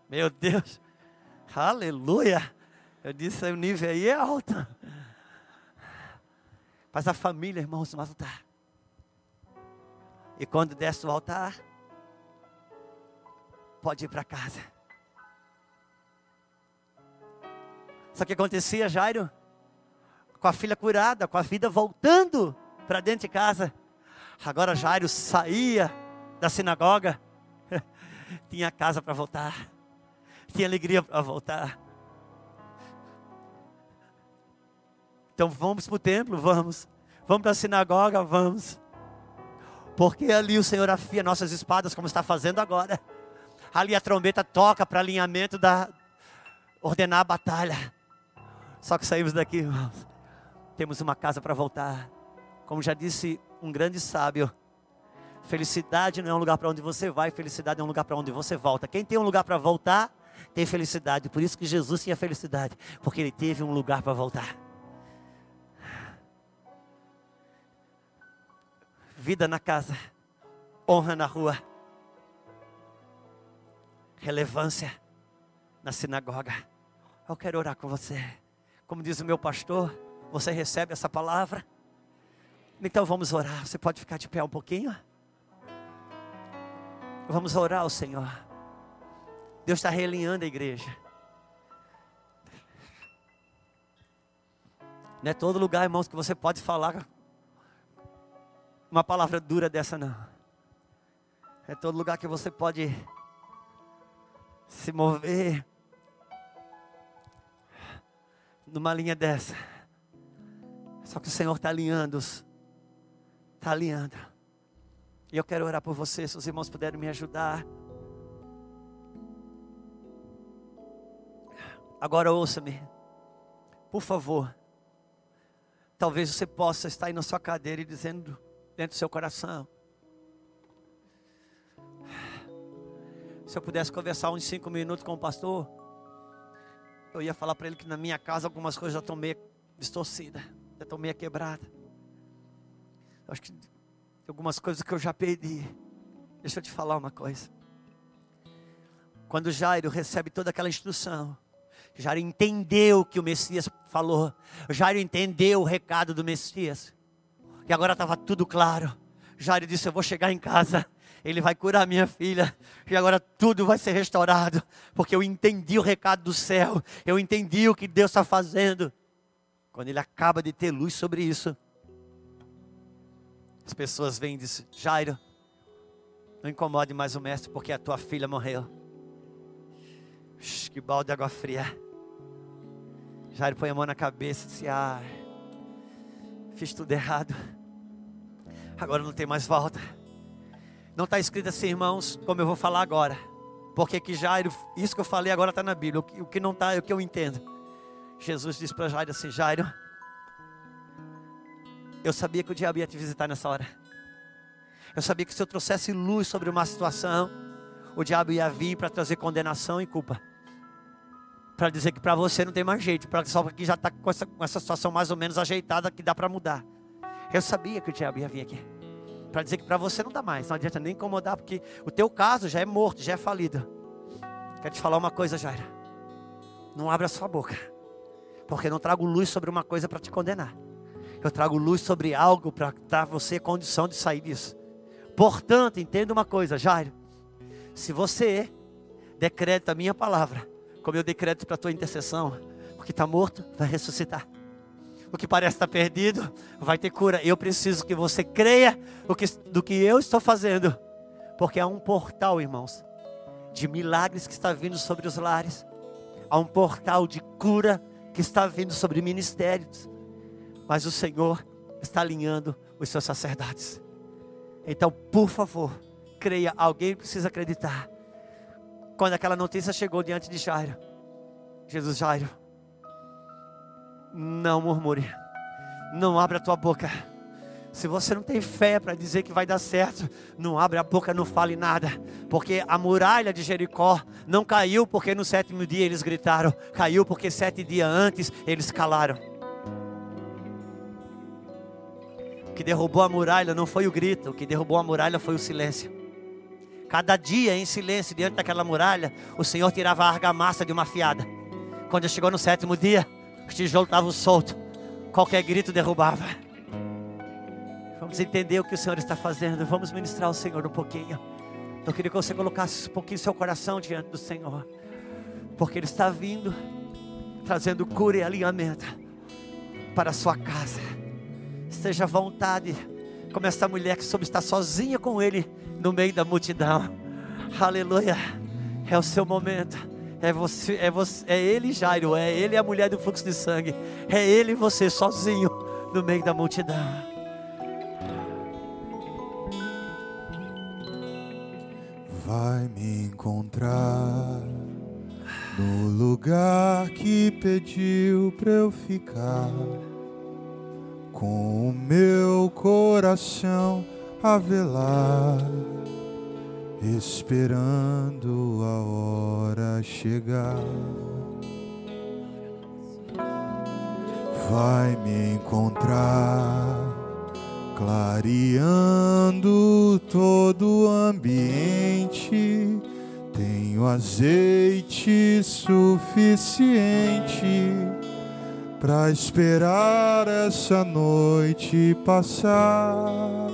Meu Deus. Aleluia. Eu disse, o nível aí é alto. Mas a família, irmãos, no altar. E quando desce o altar, pode ir para casa. Só que acontecia, Jairo, com a filha curada, com a vida voltando para dentro de casa. Agora Jairo saía da sinagoga, tinha casa para voltar, tinha alegria para voltar. Então vamos para o templo, vamos. Vamos para a sinagoga, vamos. Porque ali o Senhor afia nossas espadas, como está fazendo agora. Ali a trombeta toca para alinhamento da ordenar a batalha. Só que saímos daqui, irmãos. Temos uma casa para voltar. Como já disse um grande sábio, felicidade não é um lugar para onde você vai, felicidade é um lugar para onde você volta. Quem tem um lugar para voltar, tem felicidade. Por isso que Jesus tinha felicidade, porque ele teve um lugar para voltar. vida na casa, honra na rua, relevância na sinagoga. Eu quero orar com você. Como diz o meu pastor, você recebe essa palavra? Então vamos orar. Você pode ficar de pé um pouquinho? Vamos orar ao Senhor. Deus está realinhando a igreja. Não é todo lugar, irmãos, que você pode falar uma palavra dura dessa, não. É todo lugar que você pode se mover numa linha dessa. Só que o Senhor está alinhando, está alinhando. E eu quero orar por você, se os irmãos puderem me ajudar. Agora ouça-me, por favor. Talvez você possa estar aí na sua cadeira e dizendo: dentro do seu coração. Se eu pudesse conversar uns cinco minutos com o pastor, eu ia falar para ele que na minha casa algumas coisas já estão meio distorcidas, já estão meio quebradas. Acho que algumas coisas que eu já perdi. Deixa eu te falar uma coisa. Quando Jairo recebe toda aquela instrução, Jairo entendeu o que o Messias falou, Jairo entendeu o recado do Messias. E agora estava tudo claro. Jairo disse: Eu vou chegar em casa. Ele vai curar minha filha. E agora tudo vai ser restaurado. Porque eu entendi o recado do céu. Eu entendi o que Deus está fazendo. Quando ele acaba de ter luz sobre isso. As pessoas vêm e dizem: Jairo, não incomode mais o mestre, porque a tua filha morreu. que balde de água fria. Jairo põe a mão na cabeça e disse: Ah, fiz tudo errado. Agora não tem mais volta. Não está escrito assim, irmãos, como eu vou falar agora. Porque que Jairo, isso que eu falei agora está na Bíblia. O que não está é o que eu entendo. Jesus disse para Jairo assim: Jairo, eu sabia que o diabo ia te visitar nessa hora. Eu sabia que se eu trouxesse luz sobre uma situação, o diabo ia vir para trazer condenação e culpa. Para dizer que para você não tem mais jeito, para só que já está com essa, com essa situação mais ou menos ajeitada que dá para mudar. Eu sabia que o diabo ia vir aqui. Para dizer que para você não dá mais. Não adianta nem incomodar, porque o teu caso já é morto, já é falido. Quero te falar uma coisa, Jaira. Não abra sua boca. Porque eu não trago luz sobre uma coisa para te condenar. Eu trago luz sobre algo para dar você condição de sair disso. Portanto, entenda uma coisa, Jairo. Se você decreta a minha palavra, como eu decreto para a tua intercessão, porque está morto, vai ressuscitar o que parece estar perdido, vai ter cura. Eu preciso que você creia do que, do que eu estou fazendo, porque há um portal, irmãos, de milagres que está vindo sobre os lares, há um portal de cura que está vindo sobre ministérios, mas o Senhor está alinhando os seus sacerdotes. Então, por favor, creia, alguém precisa acreditar. Quando aquela notícia chegou diante de Jairo, Jesus, Jairo, não murmure, não abra a tua boca. Se você não tem fé para dizer que vai dar certo, não abre a boca, não fale nada, porque a muralha de Jericó não caiu porque no sétimo dia eles gritaram, caiu porque sete dias antes eles calaram. O que derrubou a muralha não foi o grito, o que derrubou a muralha foi o silêncio. Cada dia em silêncio diante daquela muralha, o Senhor tirava a argamassa de uma fiada. Quando chegou no sétimo dia, os tijolos estavam soltos, qualquer grito derrubava. Vamos entender o que o Senhor está fazendo. Vamos ministrar ao Senhor um pouquinho. Eu queria que você colocasse um pouquinho seu coração diante do Senhor. Porque Ele está vindo, trazendo cura e alinhamento para a sua casa. Esteja à vontade, como essa mulher que soube estar sozinha com Ele no meio da multidão. Aleluia. É o seu momento. É você, é você, é ele Jairo, é ele a mulher do fluxo de sangue. É ele você sozinho no meio da multidão. Vai me encontrar no lugar que pediu para eu ficar, com o meu coração a velar, esperando a hora chegar. Vai me encontrar clareando todo o ambiente. Tenho azeite suficiente para esperar essa noite passar.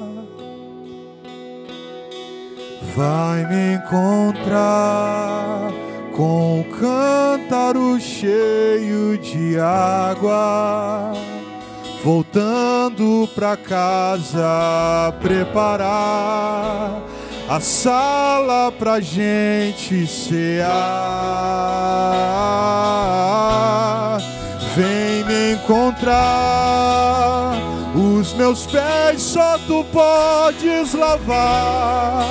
Vai me encontrar com um cântaro cheio de água voltando pra casa preparar a sala pra gente cear. Vem me encontrar, os meus pés só tu podes lavar.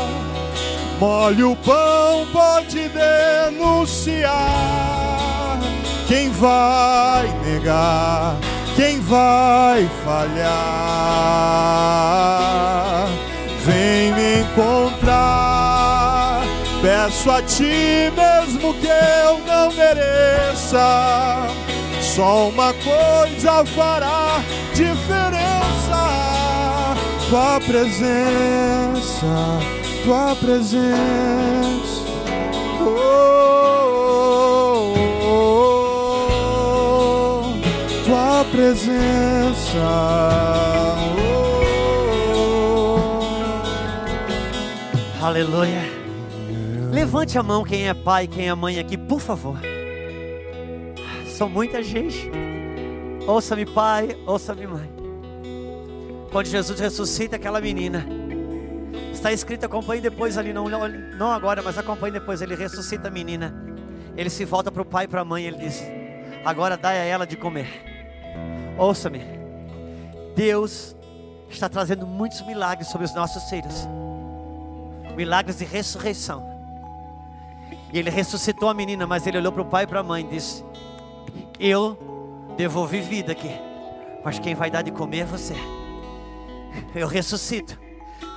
Molhe o pão, pode denunciar. Quem vai negar? Quem vai falhar? Vem me encontrar. Peço a ti mesmo que eu não mereça. Só uma coisa fará diferença: tua presença, tua presença. Presença. Oh. Aleluia. Levante a mão quem é pai, quem é mãe aqui, por favor. São muita gente. Ouça-me, pai, ouça-me, mãe. Quando Jesus ressuscita aquela menina, está escrito, acompanhe depois ali, não, não agora, mas acompanhe depois. Ele ressuscita a menina. Ele se volta para o pai e para a mãe. Ele diz: Agora dai a ela de comer. Ouça-me. Deus está trazendo muitos milagres sobre os nossos filhos. Milagres de ressurreição. E ele ressuscitou a menina, mas ele olhou para o pai e para a mãe e disse: Eu devolvi vida aqui, mas quem vai dar de comer é você. Eu ressuscito,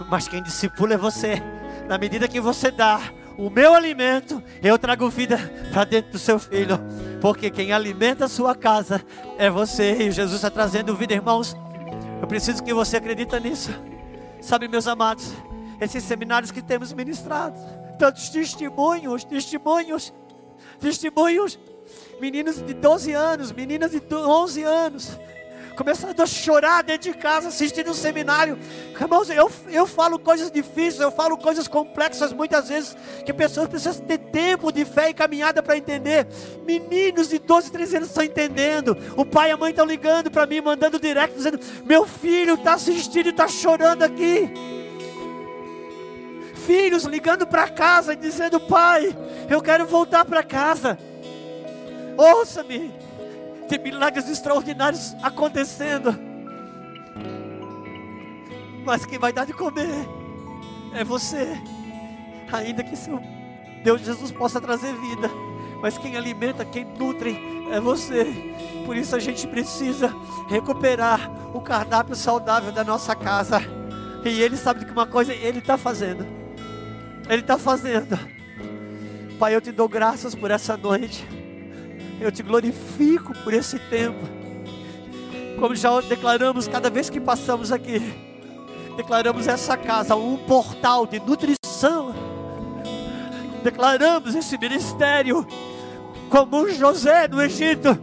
mas quem discipula é você. Na medida que você dá, o meu alimento, eu trago vida para dentro do seu filho, porque quem alimenta a sua casa é você, e Jesus está trazendo vida, irmãos. Eu preciso que você acredita nisso. Sabe, meus amados, esses seminários que temos ministrado, tantos testemunhos, testemunhos, testemunhos, meninos de 12 anos, meninas de 11 anos, começando a chorar dentro de casa, assistindo um seminário. Irmãos, eu, eu falo coisas difíceis, eu falo coisas complexas muitas vezes, que pessoas precisam ter tempo de fé e caminhada para entender. Meninos de 12, 13 anos estão entendendo. O pai e a mãe estão ligando para mim, mandando direct, dizendo: Meu filho está assistindo e está chorando aqui. Filhos ligando para casa e dizendo: Pai, eu quero voltar para casa. Ouça-me tem milagres extraordinários acontecendo. Mas quem vai dar de comer é você. Ainda que seu Deus Jesus possa trazer vida, mas quem alimenta, quem nutre é você. Por isso a gente precisa recuperar o cardápio saudável da nossa casa. E Ele sabe que uma coisa Ele está fazendo. Ele está fazendo. Pai, eu te dou graças por essa noite. Eu te glorifico por esse tempo. Como já declaramos cada vez que passamos aqui, declaramos essa casa um portal de nutrição. Declaramos esse ministério como José no Egito,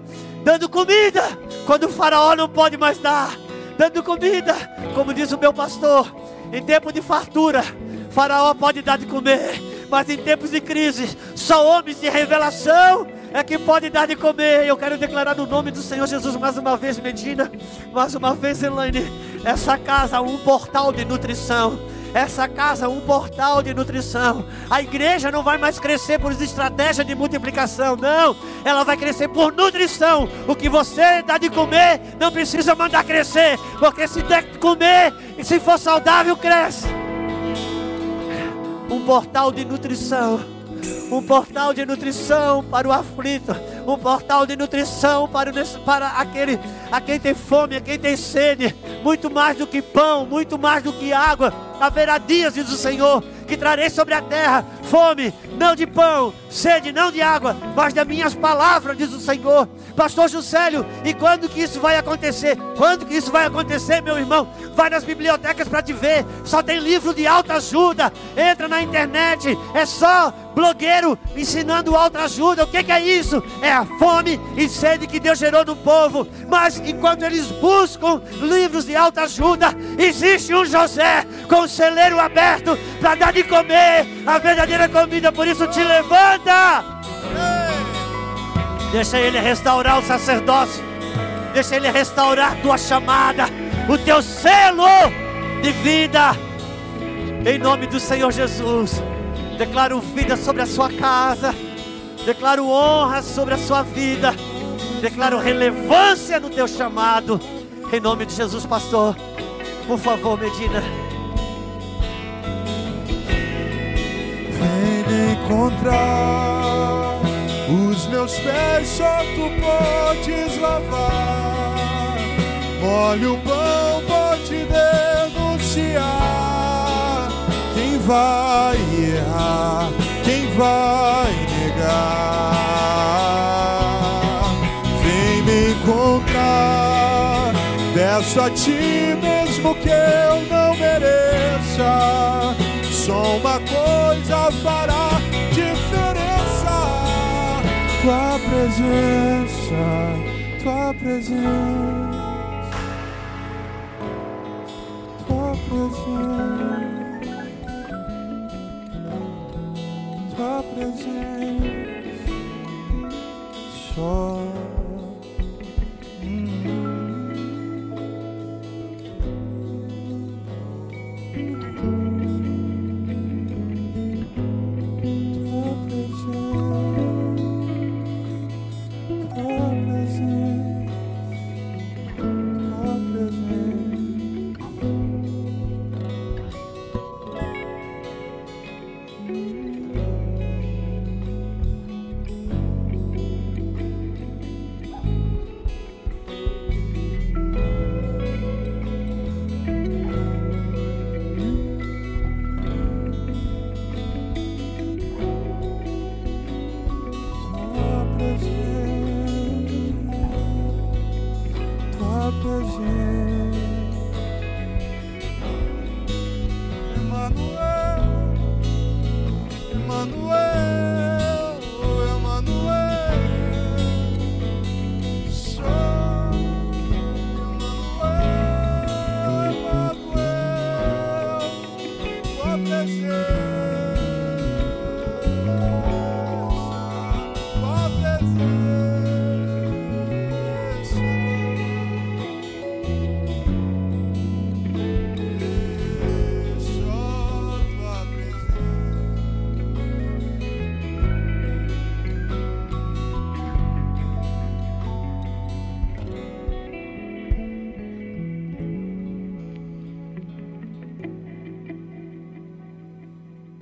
dando comida quando o faraó não pode mais dar, dando comida, como diz o meu pastor, em tempo de fartura, faraó pode dar de comer, mas em tempos de crise, só homens de revelação é que pode dar de comer. Eu quero declarar no nome do Senhor Jesus mais uma vez, Medina, mais uma vez, Elaine, essa casa um portal de nutrição essa casa um portal de nutrição. A igreja não vai mais crescer por estratégia de multiplicação, não. Ela vai crescer por nutrição. O que você dá de comer, não precisa mandar crescer, porque se der de comer e se for saudável, cresce. Um portal de nutrição um portal de nutrição para o aflito, um portal de nutrição para, o, para aquele a quem tem fome, a quem tem sede, muito mais do que pão, muito mais do que água. Haverá dias, diz o Senhor, que trarei sobre a terra fome, não de pão, sede, não de água, mas das minhas palavras, diz o Senhor. Pastor Juscelio, e quando que isso vai acontecer? Quando que isso vai acontecer, meu irmão? Vai nas bibliotecas para te ver, só tem livro de alta ajuda. Entra na internet, é só blogueiro ensinando alta ajuda. O que, que é isso? É a fome e sede que Deus gerou no povo. Mas enquanto eles buscam livros de alta ajuda, existe um José com o celeiro aberto para dar de comer a verdadeira comida. Por isso te levanta. Deixa ele restaurar o sacerdócio. Deixa ele restaurar tua chamada, o teu selo de vida. Em nome do Senhor Jesus. Declaro vida sobre a sua casa. Declaro honra sobre a sua vida. Declaro relevância no teu chamado. Em nome de Jesus, pastor. Por favor, Medina. Encontrar. Os meus pés só tu podes lavar. Olha o pão, pode denunciar. Quem vai errar? Quem vai negar? Vem me encontrar. Peço a ti mesmo que eu não mereça. Só uma coisa fará. Tua presença, tua presença. Tua presença. Tua presença. Só.